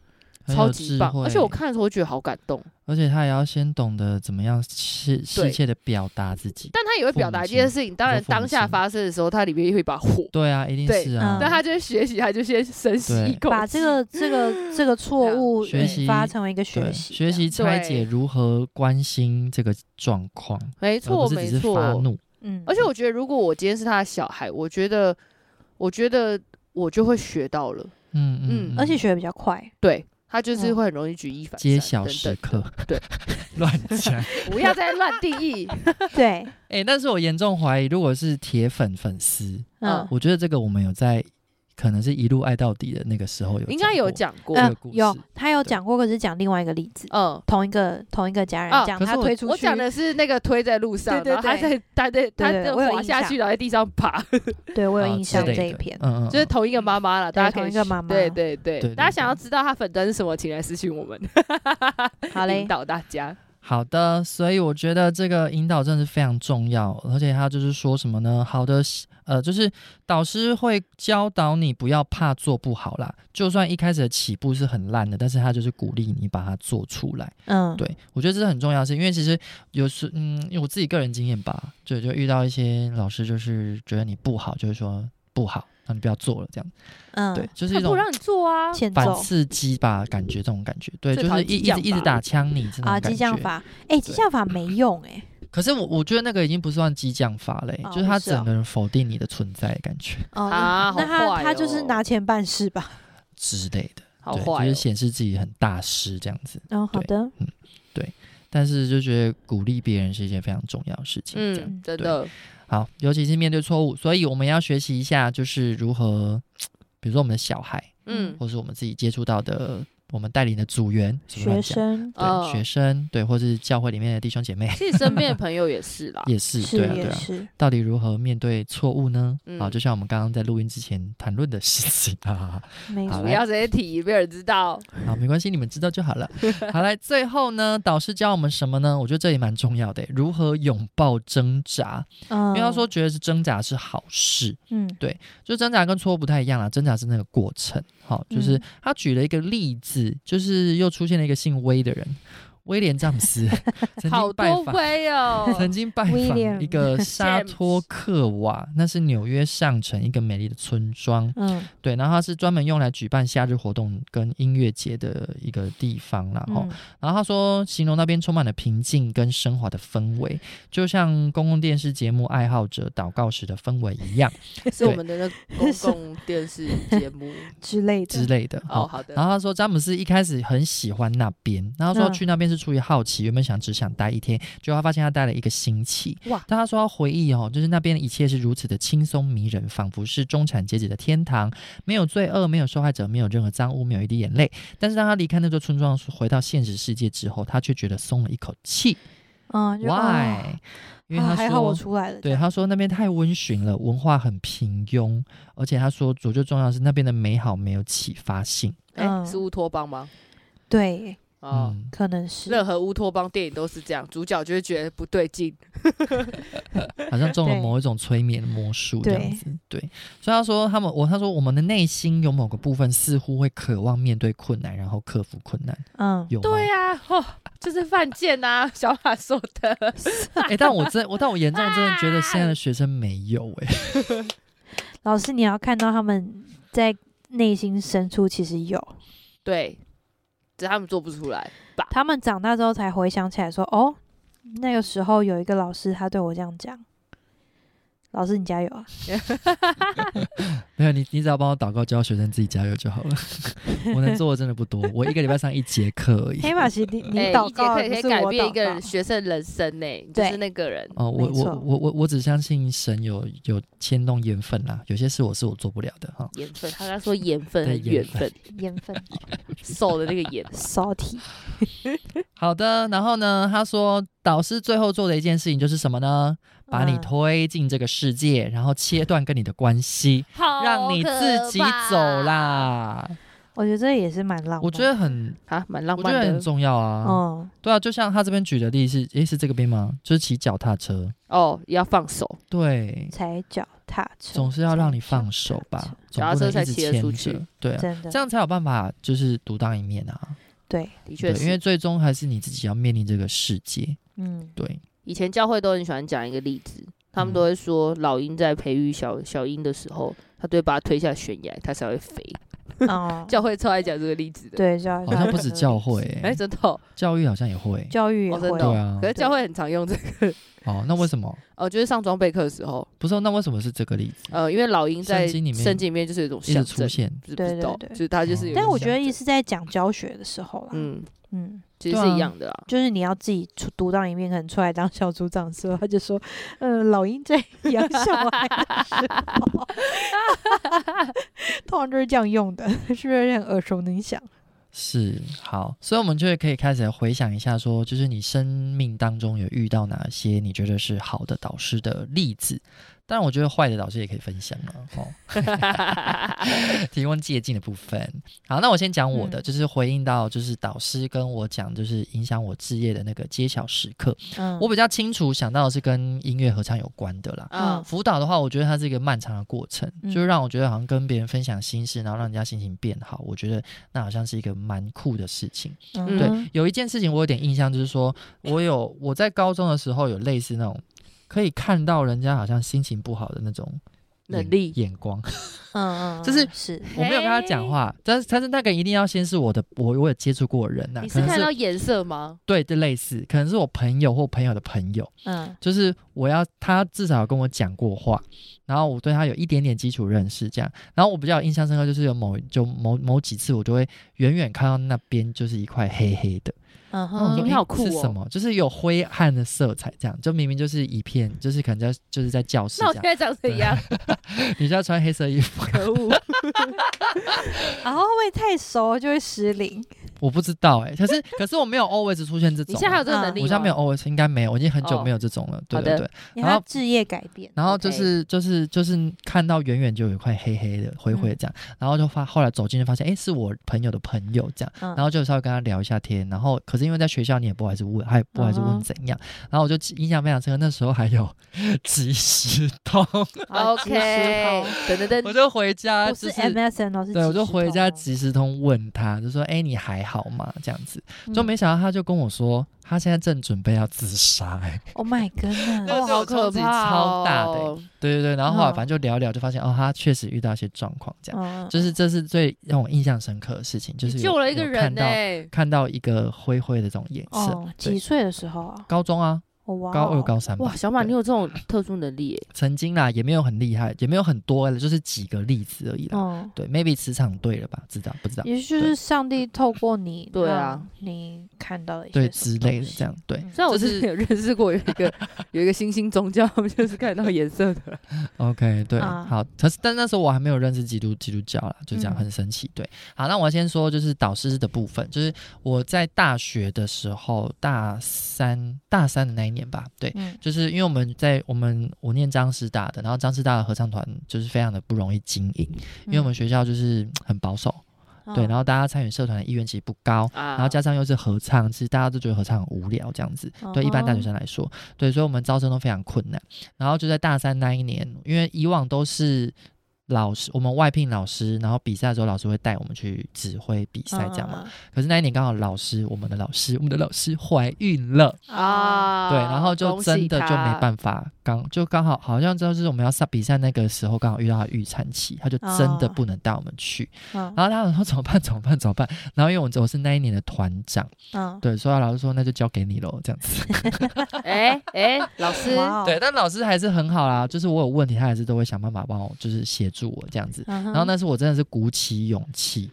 超级棒，而且我看的时候我觉得好感动。而且他也要先懂得怎么样适适切的表达自己，但他也会表达这件事情。当然当下发生的时候，他里面也会一把火。对啊，一定是啊。但他就学习，他就先深吸一口，把这个 这个这个错误学习发成为一个学习，学习拆解如何关心这个状况。没错，没错。发怒，嗯。而且我觉得，如果我今天是他的小孩，我觉得，我觉得我就会学到了。嗯嗯，而且学的比较快。对。他就是会很容易举一反三，揭晓时刻，对，乱讲，不要再乱定义，对，哎、欸，但是我严重怀疑，如果是铁粉粉丝，嗯，我觉得这个我们有在。可能是一路爱到底的那个时候有，应该有讲过，有他有讲过，可是讲另外一个例子，嗯，同一个同一个家人讲他推出去，我讲的是那个推在路上，对对对他在他在他在滑下去，然后在地上爬，对我有印象这一篇，嗯嗯，就是同一个妈妈了，大家同一个妈妈，对对对，大家想要知道他粉专是什么，请来私信我们，好嘞，引导大家。好的，所以我觉得这个引导真的是非常重要，而且他就是说什么呢？好的，呃，就是导师会教导你不要怕做不好啦，就算一开始的起步是很烂的，但是他就是鼓励你把它做出来。嗯，对，我觉得这是很重要的事，因为其实有时，嗯，因为我自己个人经验吧，就就遇到一些老师就是觉得你不好，就是说不好。那你不要做了，这样，嗯，对，就是一种不让你做啊，反刺激吧，感觉这种感觉，对，就是一一直一直打枪你这种感觉。啊，激将法，哎，激将法没用哎。可是我我觉得那个已经不算激将法嘞，就是他整个人否定你的存在感觉。啊，那他他就是拿钱办事吧之类的，好坏，就是显示自己很大师这样子。哦，好的，嗯，对，但是就觉得鼓励别人是一件非常重要的事情，嗯，真的。好，尤其是面对错误，所以我们要学习一下，就是如何，比如说我们的小孩，嗯，或是我们自己接触到的。我们带领的组员、学生，对学生，对，或是教会里面的弟兄姐妹，其实身边的朋友也是啦，也是，对啊，对啊。到底如何面对错误呢？好，就像我们刚刚在录音之前谈论的事情啊，没错，不要直接提，没有人知道。好，没关系，你们知道就好了。好，来，最后呢，导师教我们什么呢？我觉得这也蛮重要的，如何拥抱挣扎。因为他说觉得是挣扎是好事，嗯，对，就挣扎跟错误不太一样啦，挣扎是那个过程。好，就是他举了一个例子，就是又出现了一个姓威的人。威廉詹姆斯 曾经拜访哦，曾经拜访一个沙托克瓦，那是纽约上城一个美丽的村庄。嗯，对，然后它是专门用来举办夏日活动跟音乐节的一个地方。然后，然后他说，形容那边充满了平静跟升华的氛围，就像公共电视节目爱好者祷告时的氛围一样。是我们的那公共电视节目之类的之类的。哦，好的。然后他说，詹姆斯一开始很喜欢那边，然后说去那边是出于好奇，原本想只想待一天，结果他发现他待了一个星期。哇！但他说他回忆哦，就是那边的一切是如此的轻松迷人，仿佛是中产阶级的天堂，没有罪恶，没有受害者，没有任何脏污，没有一滴眼泪。但是当他离开那座村庄，回到现实世界之后，他却觉得松了一口气。嗯，Why？因为他说，还好我出来了。对，他说那边太温驯了，文化很平庸，而且他说最最重要的是那边的美好没有启发性。哎、嗯，是乌托邦吗？对。哦、嗯，可能是任何乌托邦电影都是这样，主角就会觉得不对劲，好像中了某一种催眠的魔术这样子。对，对，所以他说他们我他说我们的内心有某个部分似乎会渴望面对困难，然后克服困难。嗯，有对呀、啊，哦，就是犯贱呐、啊，小马说的。哎、欸，但我真我但我严重真的觉得现在的学生没有哎、欸。老师，你要看到他们在内心深处其实有对。只他们做不出来吧？他们长大之后才回想起来说：“哦，那个时候有一个老师，他对我这样讲。”老师，你加油啊！没有你，你只要帮我祷告，教学生自己加油就好了。我能做的真的不多，我一个礼拜上一节课而已。黑马其实你你祷告可以可以改变一个学生人生呢，就是那个人。哦，我我我我我只相信神有有牵动缘分啦，有些事我是我做不了的哈。缘分，他刚说缘分，缘分，缘分，手的那个缘，salty。好的，然后呢，他说导师最后做的一件事情就是什么呢？把你推进这个世界，嗯、然后切断跟你的关系，让你自己走啦。我觉得这也是蛮浪漫，我觉得很啊，蛮浪漫的，我觉得很重要啊。嗯，对啊，就像他这边举的例子，诶，是这个边吗？就是骑脚踏车。哦，要放手，对，踩脚踏车。总是要让你放手吧，脚踏车。才骑得出去，对啊，这样才有办法就是独当一面啊。对，的确，因为最终还是你自己要面临这个世界。嗯，对。以前教会都很喜欢讲一个例子，他们都会说老鹰在培育小小鹰的时候，他都会把它推下悬崖，它才会飞。哦，教会超爱讲这个例子的。对，教好像不止教会，哎、欸，真的，教育好像也会，教育也会，哦、对啊。可是教会很常用这个。哦，那为什么？哦，就是上装备课的时候，不是？那为什么是这个例子？呃，因为老鹰在圣经里面，圣经里面就是有一种象征出现，对对对，就是它就是有。但我觉得也是在讲教学的时候啦，嗯嗯，其实是一样的啦。就是你要自己出独当一面，可能出来当小组长的时候，他就说，嗯，老鹰在养小孩的时候，通常就是这样用的，是不是很耳熟能详？是好，所以我们就会可以开始回想一下，说就是你生命当中有遇到哪些你觉得是好的导师的例子。当然，我觉得坏的导师也可以分享了 哦，提供借鉴的部分。好，那我先讲我的，嗯、就是回应到就是导师跟我讲，就是影响我置业的那个揭晓时刻。嗯，我比较清楚想到的是跟音乐合唱有关的啦。嗯，辅导的话，我觉得它是一个漫长的过程，嗯、就是让我觉得好像跟别人分享心事，然后让人家心情变好。我觉得那好像是一个蛮酷的事情。嗯，对，有一件事情我有点印象，就是说我有我在高中的时候有类似那种。可以看到人家好像心情不好的那种能力。眼光，嗯嗯，就是是。我没有跟他讲话，但是但是那个一定要先是我的，我我有接触过人呐。你是看到颜色吗？对，就类似，可能是我朋友或朋友的朋友，嗯，就是我要他至少跟我讲过话，然后我对他有一点点基础认识，这样，然后我比较印象深刻就是有某就某某几次我就会远远看到那边就是一块黑黑的。嗯哼，你好酷哦！是什么？就是有灰暗的色彩，这样就明明就是一片，就是可能在就是在教室。那我现在长怎样？你就要穿黑色衣服，可恶！然后会不会太熟就会失灵？我不知道哎，可是可是我没有 always 出现这种。你现在还有这个能力？我现在没有 always，应该没有，我已经很久没有这种了。对对对。然后置业改变，然后就是就是就是看到远远就有一块黑黑的灰灰这样，然后就发后来走进去发现，哎，是我朋友的朋友这样，然后就稍微跟他聊一下天，然后可是因为在学校你也不。不还是问，还不还是问怎样？然后我就印象非常深刻，那时候还有即时通。OK，等等等，我就回家，不是 MSN 哦，是对，我就回家即时通问他，就说：“哎，你还好吗？”这样子，就没想到他就跟我说，他现在正准备要自杀。哎，Oh my God，哦，好可怕，超大的。对对对，然后后来反正就聊聊，就发现哦，他确实遇到一些状况，这样，就是这是最让我印象深刻的事情，就是救了一个人，看到看到一个灰灰的这种颜色。几岁的时候啊？高中啊，高二高三吧。哇，小马，你有这种特殊能力耶？曾经啦，也没有很厉害，也没有很多，就是几个例子而已啦。哦，对，maybe 磁场对了吧？知道不知道？也就是上帝透过你，对啊，你看到了一些对之类的这样。对，虽然我之前有认识过有一个 有一个新兴宗教，他们就是看到颜色的。OK，对，好。可是但那时候我还没有认识基督基督教啦，就这样很神奇。对，好，那我先说就是导师的部分，就是我在大学的时候，大三大三的那一年吧，对，嗯、就是因为我们在我们我念张师大的，然后张师大的合唱团就是非常的不容易经营，因为我们学校就是很保守，嗯、对，然后大家参与社团的意愿其实不高，哦、然后加上又是合唱，其实大家都觉得合唱很无聊这样子，对一般大学生来说，对，所以我们招生都非常困难。然后就在大三那一年，因为以往都是。老师，我们外聘老师，然后比赛的时候，老师会带我们去指挥比赛，这样嘛。嗯、可是那一年刚好老师，我们的老师，我们的老师怀孕了啊，对，然后就真的就没办法，刚就刚好好像就是我们要上比赛那个时候，刚好遇到他预产期，他就真的不能带我们去。嗯、然后他说怎么办？怎么办？怎么办？然后因为我我是那一年的团长，嗯，对，所以老师说那就交给你喽，这样子。哎哎，老师，对，但老师还是很好啦，就是我有问题，他还是都会想办法帮我，就是协助。我这样子，然后那时我真的是鼓起勇气，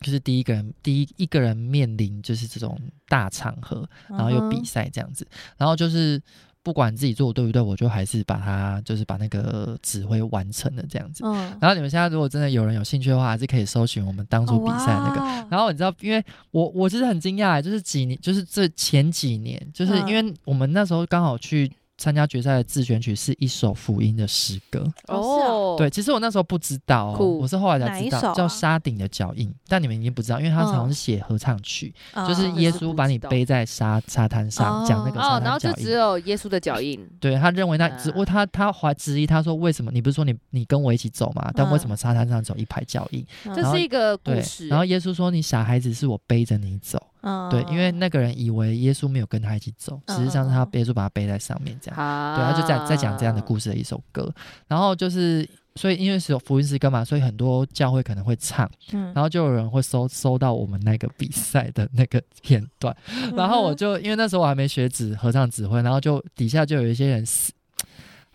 就是第一个人，第一一个人面临就是这种大场合，然后又比赛这样子，然后就是不管自己做对不对，我就还是把它就是把那个指挥完成了这样子。然后你们现在如果真的有人有兴趣的话，还是可以搜寻我们当初比赛那个。然后你知道，因为我我其实很惊讶，就是几年，就是这前几年，就是因为我们那时候刚好去。参加决赛的自选曲是一首福音的诗歌哦，对，其实我那时候不知道，我是后来才知道叫《沙顶的脚印》，但你们已经不知道，因为他好像是写合唱曲，就是耶稣把你背在沙沙滩上，讲那个沙滩脚印，然后就只有耶稣的脚印。对，他认为那只我他他怀质疑，他说为什么你不是说你你跟我一起走吗？但为什么沙滩上走一排脚印？这是一个故事。然后耶稣说：“你傻孩子，是我背着你走。”对，因为那个人以为耶稣没有跟他一起走，实际上是他耶稣把他背在上面，这样。对，他就在在讲这样的故事的一首歌。然后就是，所以因为是有福音诗歌嘛，所以很多教会可能会唱，然后就有人会搜搜到我们那个比赛的那个片段。然后我就因为那时候我还没学指合唱指挥，然后就底下就有一些人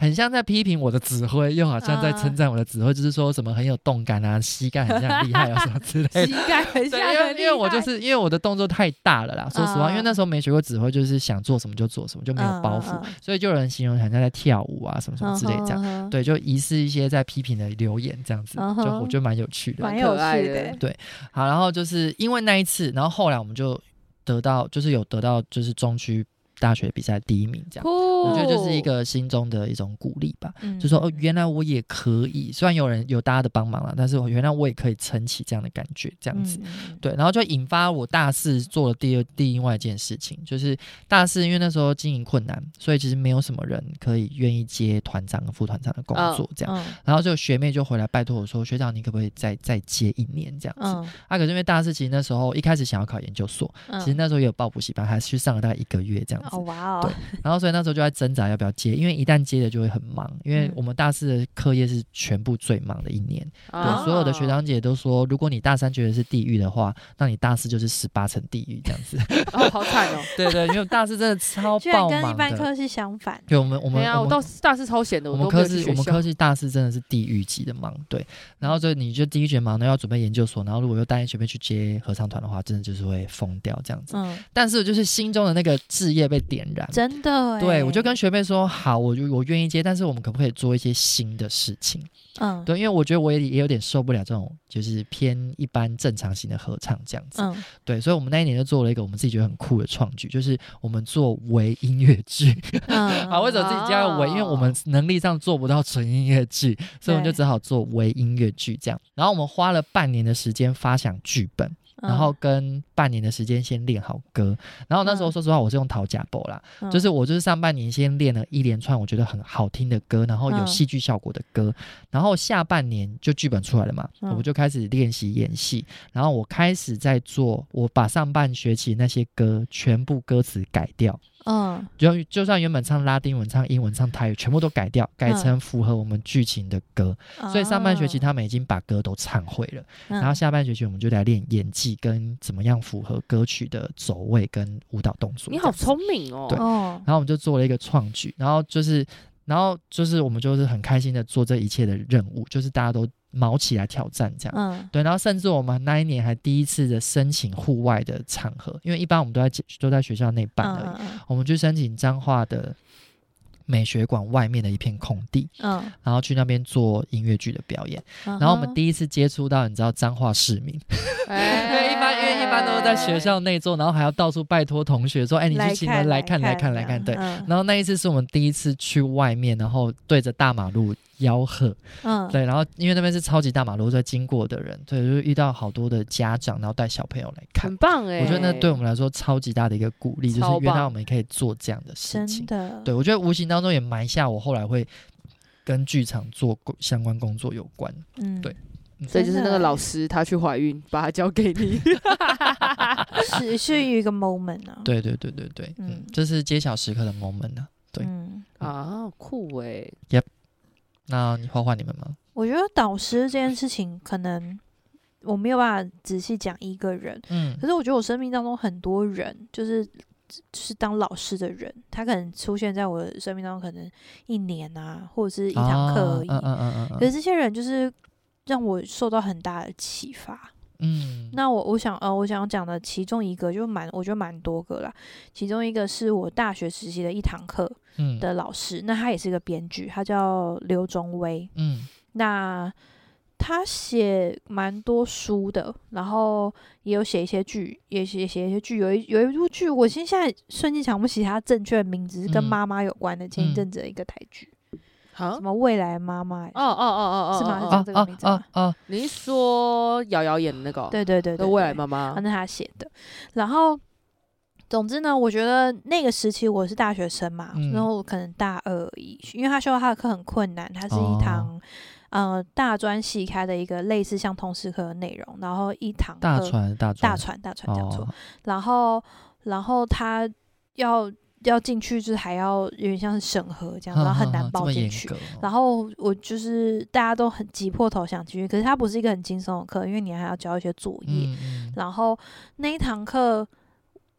很像在批评我的指挥，又好像在称赞我的指挥，啊、就是说什么很有动感啊，膝盖很像厉害啊什么之类的。膝盖很像很厉害。因为因为我就是因为我的动作太大了啦，说实话，啊、因为那时候没学过指挥，就是想做什么就做什么，就没有包袱，啊、所以就有人形容很像在跳舞啊什么什么之类这样。啊、对，就疑似一些在批评的留言这样子，啊、就我觉得蛮有趣的，蛮有趣的。对，好，然后就是因为那一次，然后后来我们就得到，就是有得到，就是中区。大学比赛第一名，这样，我觉得就是一个心中的一种鼓励吧。就说哦，原来我也可以，虽然有人有大家的帮忙了，但是我原来我也可以撑起这样的感觉，这样子。对，然后就引发我大四做了第二第另外一件事情，就是大四因为那时候经营困难，所以其实没有什么人可以愿意接团长和副团长的工作，这样。然后就学妹就回来拜托我说，学长你可不可以再再接一年这样子？啊，可是因为大四其实那时候一开始想要考研究所，其实那时候也有报补习班，还去上了大概一个月这样子。哦哇哦！对，然后所以那时候就在挣扎要不要接，因为一旦接了就会很忙，因为我们大四的课业是全部最忙的一年。对，所有的学长姐都说，如果你大三觉得是地狱的话，那你大四就是十八层地狱这样子。哦，好惨哦！对对，因为大四真的超 爆忙的。跟一般科系相反。对，我们我们我到大四超闲的，我们科系我们科系大四真的是地狱级的忙。对，然后所以你就第一学忙呢要准备研究所，然后如果又答应学妹去接合唱团的话，真的就是会疯掉这样子。嗯。但是就是心中的那个志业被点燃。真的，对，我就跟学妹说好，我就我愿意接，但是我们可不可以做一些新的事情？嗯，对，因为我觉得我也也有点受不了这种就是偏一般正常型的合唱这样子。嗯，对，所以我们那一年就做了一个我们自己觉得很酷的创举，就是我们做微音乐剧。嗯，啊，为什么自己加个微？因为我们能力上做不到纯音乐剧，所以我们就只好做微音乐剧这样。然后我们花了半年的时间发想剧本。然后跟半年的时间先练好歌，然后那时候说实话我是用讨假播啦，嗯、就是我就是上半年先练了一连串我觉得很好听的歌，然后有戏剧效果的歌，嗯、然后下半年就剧本出来了嘛，嗯、我就开始练习演戏，然后我开始在做，我把上半学期那些歌全部歌词改掉。嗯，就就算原本唱拉丁文、唱英文、唱泰语，全部都改掉，改成符合我们剧情的歌。嗯、所以上半学期他们已经把歌都唱会了，嗯、然后下半学期我们就来练演技跟怎么样符合歌曲的走位跟舞蹈动作。你好聪明哦！对，然后我们就做了一个创举，然后就是，然后就是我们就是很开心的做这一切的任务，就是大家都。卯起来挑战这样，嗯，对，然后甚至我们那一年还第一次的申请户外的场合，因为一般我们都在都在学校内办而已，嗯、我们去申请彰化的美学馆外面的一片空地，嗯，然后去那边做音乐剧的表演，嗯、然后我们第一次接触到你知道彰化市民，因为一般都是在学校内做，然后还要到处拜托同学说，哎，你去请人来看来看来看，对，嗯、然后那一次是我们第一次去外面，然后对着大马路。吆喝，嗯，对，然后因为那边是超级大马路，在经过的人，对，就是遇到好多的家长，然后带小朋友来看，很棒哎，我觉得那对我们来说超级大的一个鼓励，就是原来我们可以做这样的事情，真的，对，我觉得无形当中也埋下我后来会跟剧场做相关工作有关，嗯，对，所以就是那个老师他去怀孕，把他交给你，是是一个 moment 啊，对对对对对，嗯，这是揭晓时刻的 moment 啊，对，嗯啊，酷哎，Yep。那你画画你们吗？我觉得导师这件事情，可能我没有办法仔细讲一个人。嗯，可是我觉得我生命当中很多人，就是就是当老师的人，他可能出现在我的生命当中，可能一年啊，或者是一堂课而已。啊、嗯嗯嗯嗯，可是这些人就是让我受到很大的启发。嗯，那我我想呃，我想讲的其中一个就蛮，我觉得蛮多个啦。其中一个是我大学实习的一堂课的老师，嗯、那他也是一个编剧，他叫刘忠威。嗯，那他写蛮多书的，然后也有写一些剧，也写写一些剧。有一有一部剧，我现在瞬间想不起他正确的名字，是跟妈妈有关的，前一阵子的一个台剧。什么未来妈妈？哦哦哦哦哦，是吗？是叫这个名字吗？哦，你说瑶瑶演的那个？对对对对，未来妈妈，那他写的。然后，总之呢，我觉得那个时期我是大学生嘛，然后可能大二而已，因为他修他的课很困难，他是一堂呃大专系开的一个类似像通识课的内容，然后一堂大船大大传大船讲错，然后然后他要。要进去就是还要有点像是审核这样，然后很难报进去。然后我就是大家都很挤破头想进去，可是它不是一个很轻松的课，因为你还要交一些作业。然后那一堂课，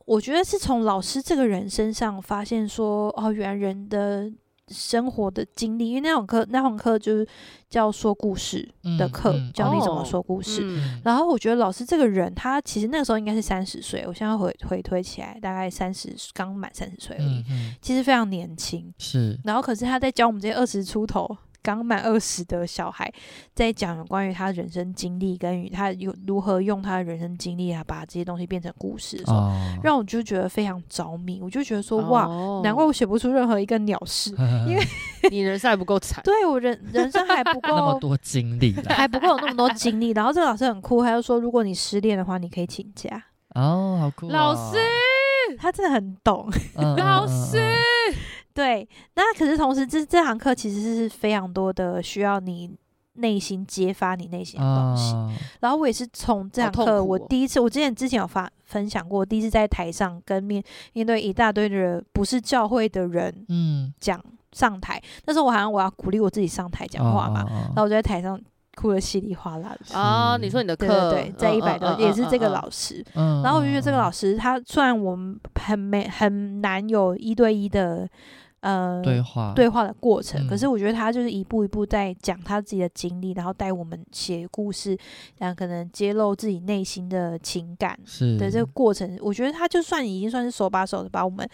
我觉得是从老师这个人身上发现说，哦，原来人的。生活的经历，因为那堂课，那堂课就是叫说故事的课，嗯嗯、教你怎么说故事。然后我觉得老师这个人，他其实那个时候应该是三十岁，我现在回回推起来，大概三十刚满三十岁而已，嗯嗯、其实非常年轻。是，然后可是他在教我们这些二十出头。刚满二十的小孩在讲有关于他人生经历，跟与他有如何用他的人生经历啊，把这些东西变成故事的时候，哦、让我就觉得非常着迷。我就觉得说，哦、哇，难怪我写不出任何一个鸟事，呵呵因为 你人生还不够惨。对，我人人生还不够那么多经历，还不够有那么多经历。然后这个老师很酷，他就说，如果你失恋的话，你可以请假。哦，好酷、哦！老师，他真的很懂。嗯、老师。对，那可是同时，这这堂课其实是非常多的需要你内心揭发你内心的东西。啊、然后我也是从这堂课，我第一次，我之前之前有发分享过，第一次在台上跟面面对一大堆的人，不是教会的人，嗯，讲上台。那时候我好像我要鼓励我自己上台讲话嘛，啊、然后我就在台上哭得稀里哗啦的。啊，你说你的课，对，在一百多，也是这个老师。然后我就觉得这个老师，他虽然我们很没很难有一对一的。呃，对话。对话的过程，嗯、可是我觉得他就是一步一步在讲他自己的经历，然后带我们写故事，然后可能揭露自己内心的情感的这个过程，我觉得他就算已经算是手把手的把我们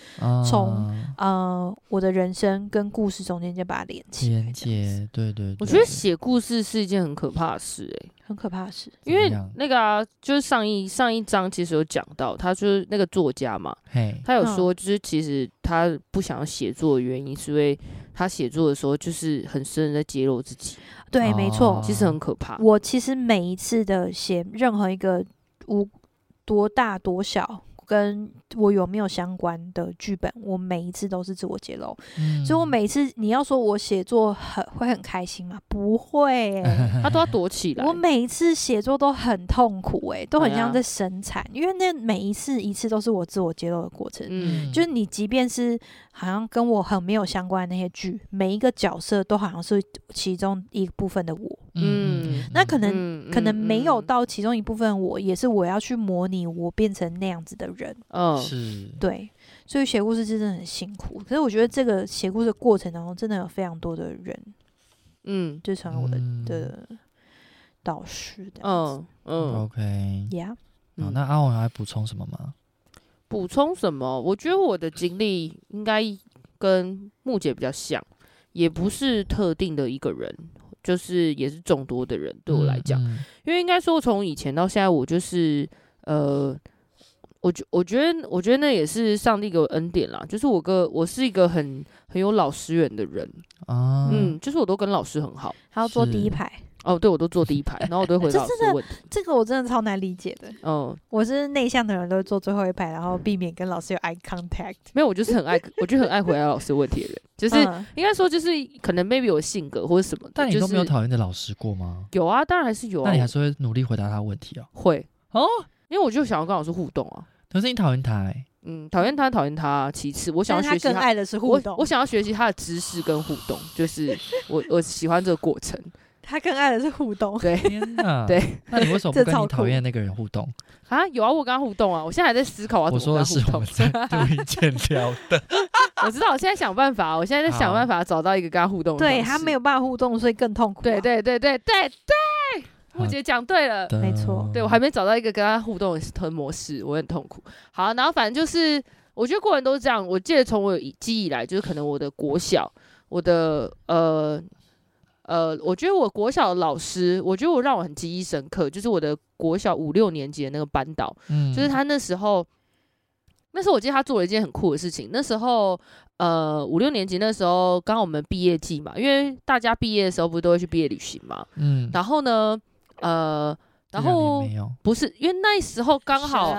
从、啊、呃我的人生跟故事中间就把它连起来。连接，对对对，我觉得写故事是一件很可怕的事、欸，哎。很可怕的事，因为那个啊，就是上一上一章其实有讲到，他就是那个作家嘛，嘿他有说，就是其实他不想要写作的原因，是因为他写作的时候就是很深的在揭露自己。对，没错，其实很可怕。我其实每一次的写任何一个无多大多小跟我有没有相关的剧本，我每一次都是自我揭露。嗯、所以我每一次你要说我写作很会很开心吗？不会、欸，他都要躲起来。我每一次写作都很痛苦、欸，哎，都很像在生产，因为那每一次一次都是我自我揭露的过程。嗯，就是你即便是好像跟我很没有相关的那些剧，每一个角色都好像是其中一部分的我。嗯，那可能、嗯、可能没有到其中一部分我，也是我要去模拟我变成那样子的人。嗯，是，对，所以写故事真的很辛苦。可是我觉得这个写故事的过程当中，真的有非常多的人，嗯，就成为我的、嗯、的导师的。嗯嗯，OK，Yeah。那阿文还补充什么吗？补充什么？我觉得我的经历应该跟木姐比较像，也不是特定的一个人。就是也是众多的人对我来讲，嗯嗯、因为应该说从以前到现在，我就是呃，我觉我觉得我觉得那也是上帝给我恩典啦。就是我个我是一个很很有老师缘的人啊，嗯，就是我都跟老师很好，还要坐第一排。哦，对，我都坐第一排，然后我都会回 答老师问题。这个我真的超难理解的。嗯，我是内向的人，都会坐最后一排，然后避免跟老师有 eye contact。没有，我就是很爱，我就很爱回答老师问题的人。就是应该说，就是可能 maybe 有性格或者什么。但你都没有讨厌的老师过吗？有啊，当然还是有。那你还是会努力回答他问题啊？会哦，因为我就想要跟老师互动啊。可是你讨厌他哎。嗯，讨厌他，讨厌他。其次，我想要学习他。更爱的是互动。我想要学习他的知识跟互动，就是我我喜欢这个过程。他更爱的是互动，对，天哪，对，那你为什么不跟你讨厌那个人互动啊？有啊，我跟他互动啊，我现在还在思考啊。我说的是我们在 录音间聊的，我知道，我现在想办法，我现在在想办法找到一个跟他互动。对，他没有办法互动，所以更痛苦。对对对对对对，木姐讲对了，没错。对，我还没找到一个跟他互动的模式，我很痛苦。好，然后反正就是，我觉得过人都是这样。我记得从我有记忆以来，就是可能我的国小，我的呃。呃，我觉得我国小的老师，我觉得我让我很记忆深刻，就是我的国小五六年级的那个班导，嗯，就是他那时候，那时候我记得他做了一件很酷的事情。那时候，呃，五六年级那时候刚好我们毕业季嘛，因为大家毕业的时候不是都会去毕业旅行嘛，嗯，然后呢，呃。然后不是，因为那时候刚好，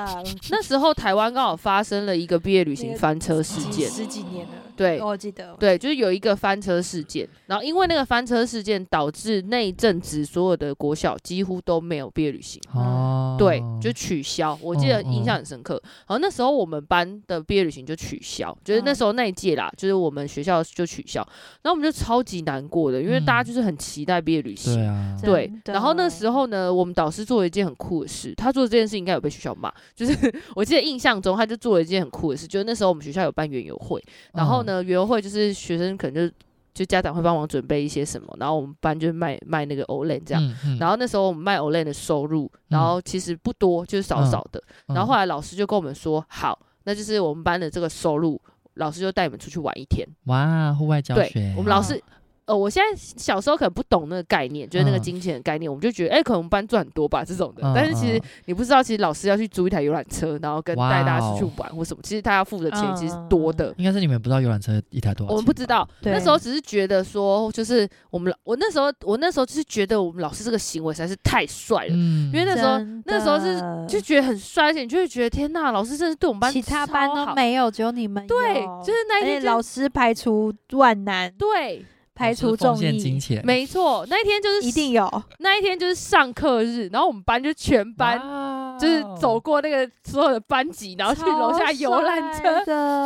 那时候台湾刚好发生了一个毕业旅行翻车事件，十几年了。对，我记得。对，就是有一个翻车事件，然后因为那个翻车事件，导致那一阵子所有的国小几乎都没有毕业旅行。哦。对，就取消。我记得印象很深刻。然后那时候我们班的毕业旅行就取消，就是那时候那一届啦，就是我们学校就取消。然后我们就超级难过的，因为大家就是很期待毕业旅行。对啊。对。然后那时候呢，我们导师。做了一件很酷的事，他做这件事应该有被学校骂，就是 我记得印象中他就做了一件很酷的事，就是那时候我们学校有办园游会，然后呢，园游会就是学生可能就就家长会帮忙准备一些什么，然后我们班就卖卖那个 Olay 这样，嗯嗯、然后那时候我们卖 Olay 的收入，然后其实不多，就是少少的，然后后来老师就跟我们说，好，那就是我们班的这个收入，老师就带你们出去玩一天，哇，户外教学，对，我们老师。呃，我现在小时候可能不懂那个概念，就是那个金钱的概念，我们就觉得，哎，可能我们班赚很多吧这种的。但是其实你不知道，其实老师要去租一台游览车，然后跟带大家出去玩或什么，其实他要付的钱其实多的。应该是你们不知道游览车一台多少钱？我们不知道，那时候只是觉得说，就是我们我那时候我那时候就是觉得我们老师这个行为实在是太帅了，因为那时候那时候是就觉得很帅，而且你就会觉得天呐，老师真是对我们班其他班都没有，只有你们对，就是那一天老师排除万难，对。排除众议，没错，那一天就是一定有，那一天就是上课日，然后我们班就全班就是走过那个所有的班级，然后去楼下游览车，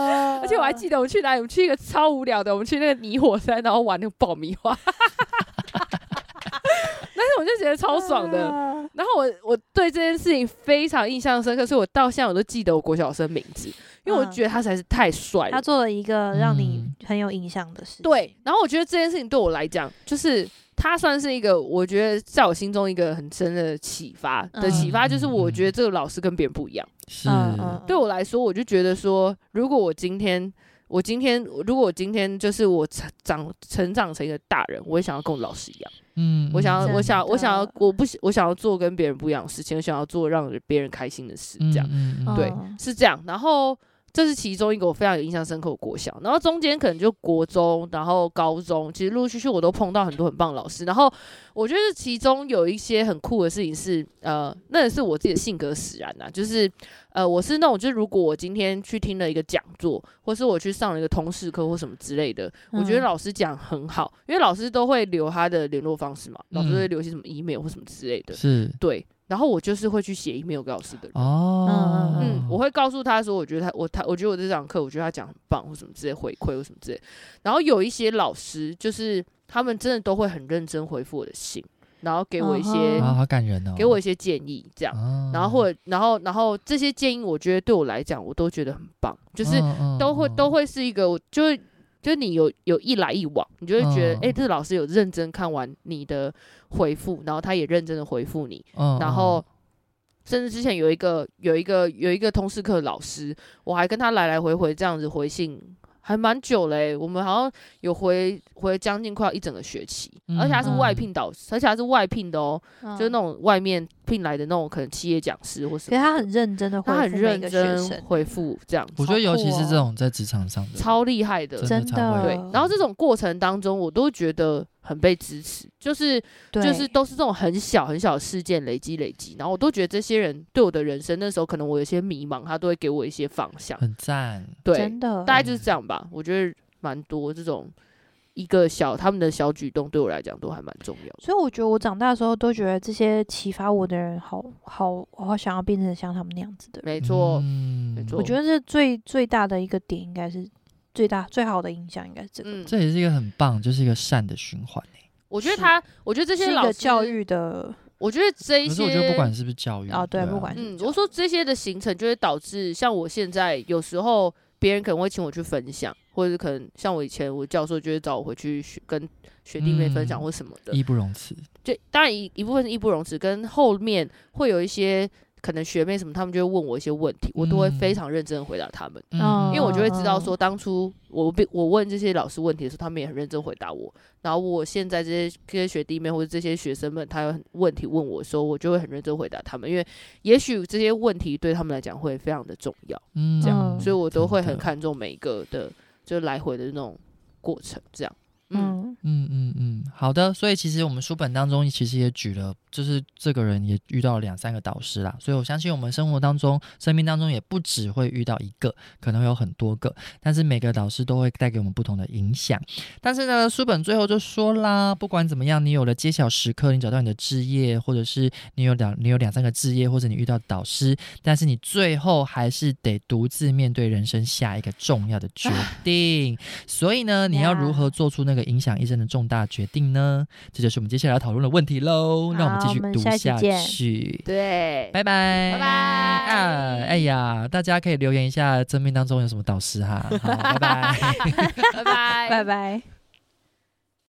而且我还记得我们去哪里，我们去一个超无聊的，我们去那个泥火山，然后玩那个爆米花，我就觉得超爽的，然后我我对这件事情非常印象深刻，所以我到现在我都记得我国小生名字。因为我觉得他实在是太帅了，他做了一个让你很有印象的事情。对，然后我觉得这件事情对我来讲，就是他算是一个我觉得在我心中一个很深的启发的启发，就是我觉得这个老师跟别人不一样。是，对我来说，我就觉得说，如果我今天，我今天，如果我今天就是我成长成长成一个大人，我也想要跟我老师一样。嗯，我想要，我想，我想要，我不，我想要做跟别人不一样的事情，我想要做让别人开心的事，这样，对，是这样。然后。这是其中一个我非常有印象深刻的国小，然后中间可能就国中，然后高中，其实陆陆续续我都碰到很多很棒的老师。然后我觉得其中有一些很酷的事情是，呃，那也是我自己的性格使然呐，就是呃，我是那种，就是如果我今天去听了一个讲座，或是我去上了一个通识课或什么之类的，我觉得老师讲很好，因为老师都会留他的联络方式嘛，老师会留些什么 email 或什么之类的，是对。然后我就是会去写 email 给老师的人。哦，嗯，我会告诉他说，我觉得他我他我觉得我这堂课，我觉得他讲很棒，或什么之类回馈或什么之类。然后有一些老师，就是他们真的都会很认真回复我的信，然后给我一些啊，好感人哦，给我一些建议，这样，然后或者然后然后这些建议，我觉得对我来讲，我都觉得很棒，就是都会都会是一个，就会。就你有有一来一往，你就会觉得，哎、欸，这个老师有认真看完你的回复，然后他也认真的回复你，然后甚至之前有一个有一个有一个通识课老师，我还跟他来来回回这样子回信。还蛮久嘞、欸，我们好像有回回将近快要一整个学期，嗯、而且他是外聘导师，嗯、而且他是外聘的哦、喔，嗯、就是那种外面聘来的那种可能企业讲师或什么。所以他很认真的回复，他很认真回复这样。我觉得尤其是这种在职场上的，超厉害的，真的。对，然后这种过程当中，我都觉得。很被支持，就是对就是都是这种很小很小的事件累积累积，然后我都觉得这些人对我的人生那时候可能我有些迷茫，他都会给我一些方向，很赞，对，真的，大概就是这样吧。我觉得蛮多这种一个小他们的小举动对我来讲都还蛮重要的，所以我觉得我长大的时候都觉得这些启发我的人好好，我好想要变成像他们那样子的人。没错，嗯、没错，我觉得这最最大的一个点应该是最大最好的影响应该是这个，嗯、这也是一个很棒，就是一个善的循环。我觉得他，我觉得这些老师教育的，我觉得这一些，可是我觉得不管是不是教育啊，对，不管是，嗯，我说这些的形成就会导致，像我现在有时候别人可能会请我去分享，或者是可能像我以前我教授就会找我回去学跟学弟妹分享或什么的，义不容辞。就当然一一部分是义不容辞，跟后面会有一些。可能学妹什么，他们就会问我一些问题，我都会非常认真的回答他们，嗯、因为我就会知道说，当初我被我问这些老师问题的时候，他们也很认真回答我。然后我现在这些这些学弟妹或者这些学生们，他有问题问我的时候，我就会很认真回答他们，因为也许这些问题对他们来讲会非常的重要，嗯，这样，所以我都会很看重每一个的，就来回的那种过程，这样。嗯嗯嗯嗯，好的。所以其实我们书本当中其实也举了，就是这个人也遇到了两三个导师啦。所以我相信我们生活当中、生命当中也不只会遇到一个，可能会有很多个。但是每个导师都会带给我们不同的影响。但是呢，书本最后就说啦，不管怎么样，你有了揭晓时刻，你找到你的置业，或者是你有两你有两三个置业，或者你遇到导师，但是你最后还是得独自面对人生下一个重要的决定。所以呢，你要如何做出那个？影响一生的重大决定呢？这就是我们接下来要讨论的问题喽。好那我们继续读下去。对，拜拜，拜拜啊！哎呀，大家可以留言一下，真命当中有什么导师哈？好，拜拜，拜拜，拜拜。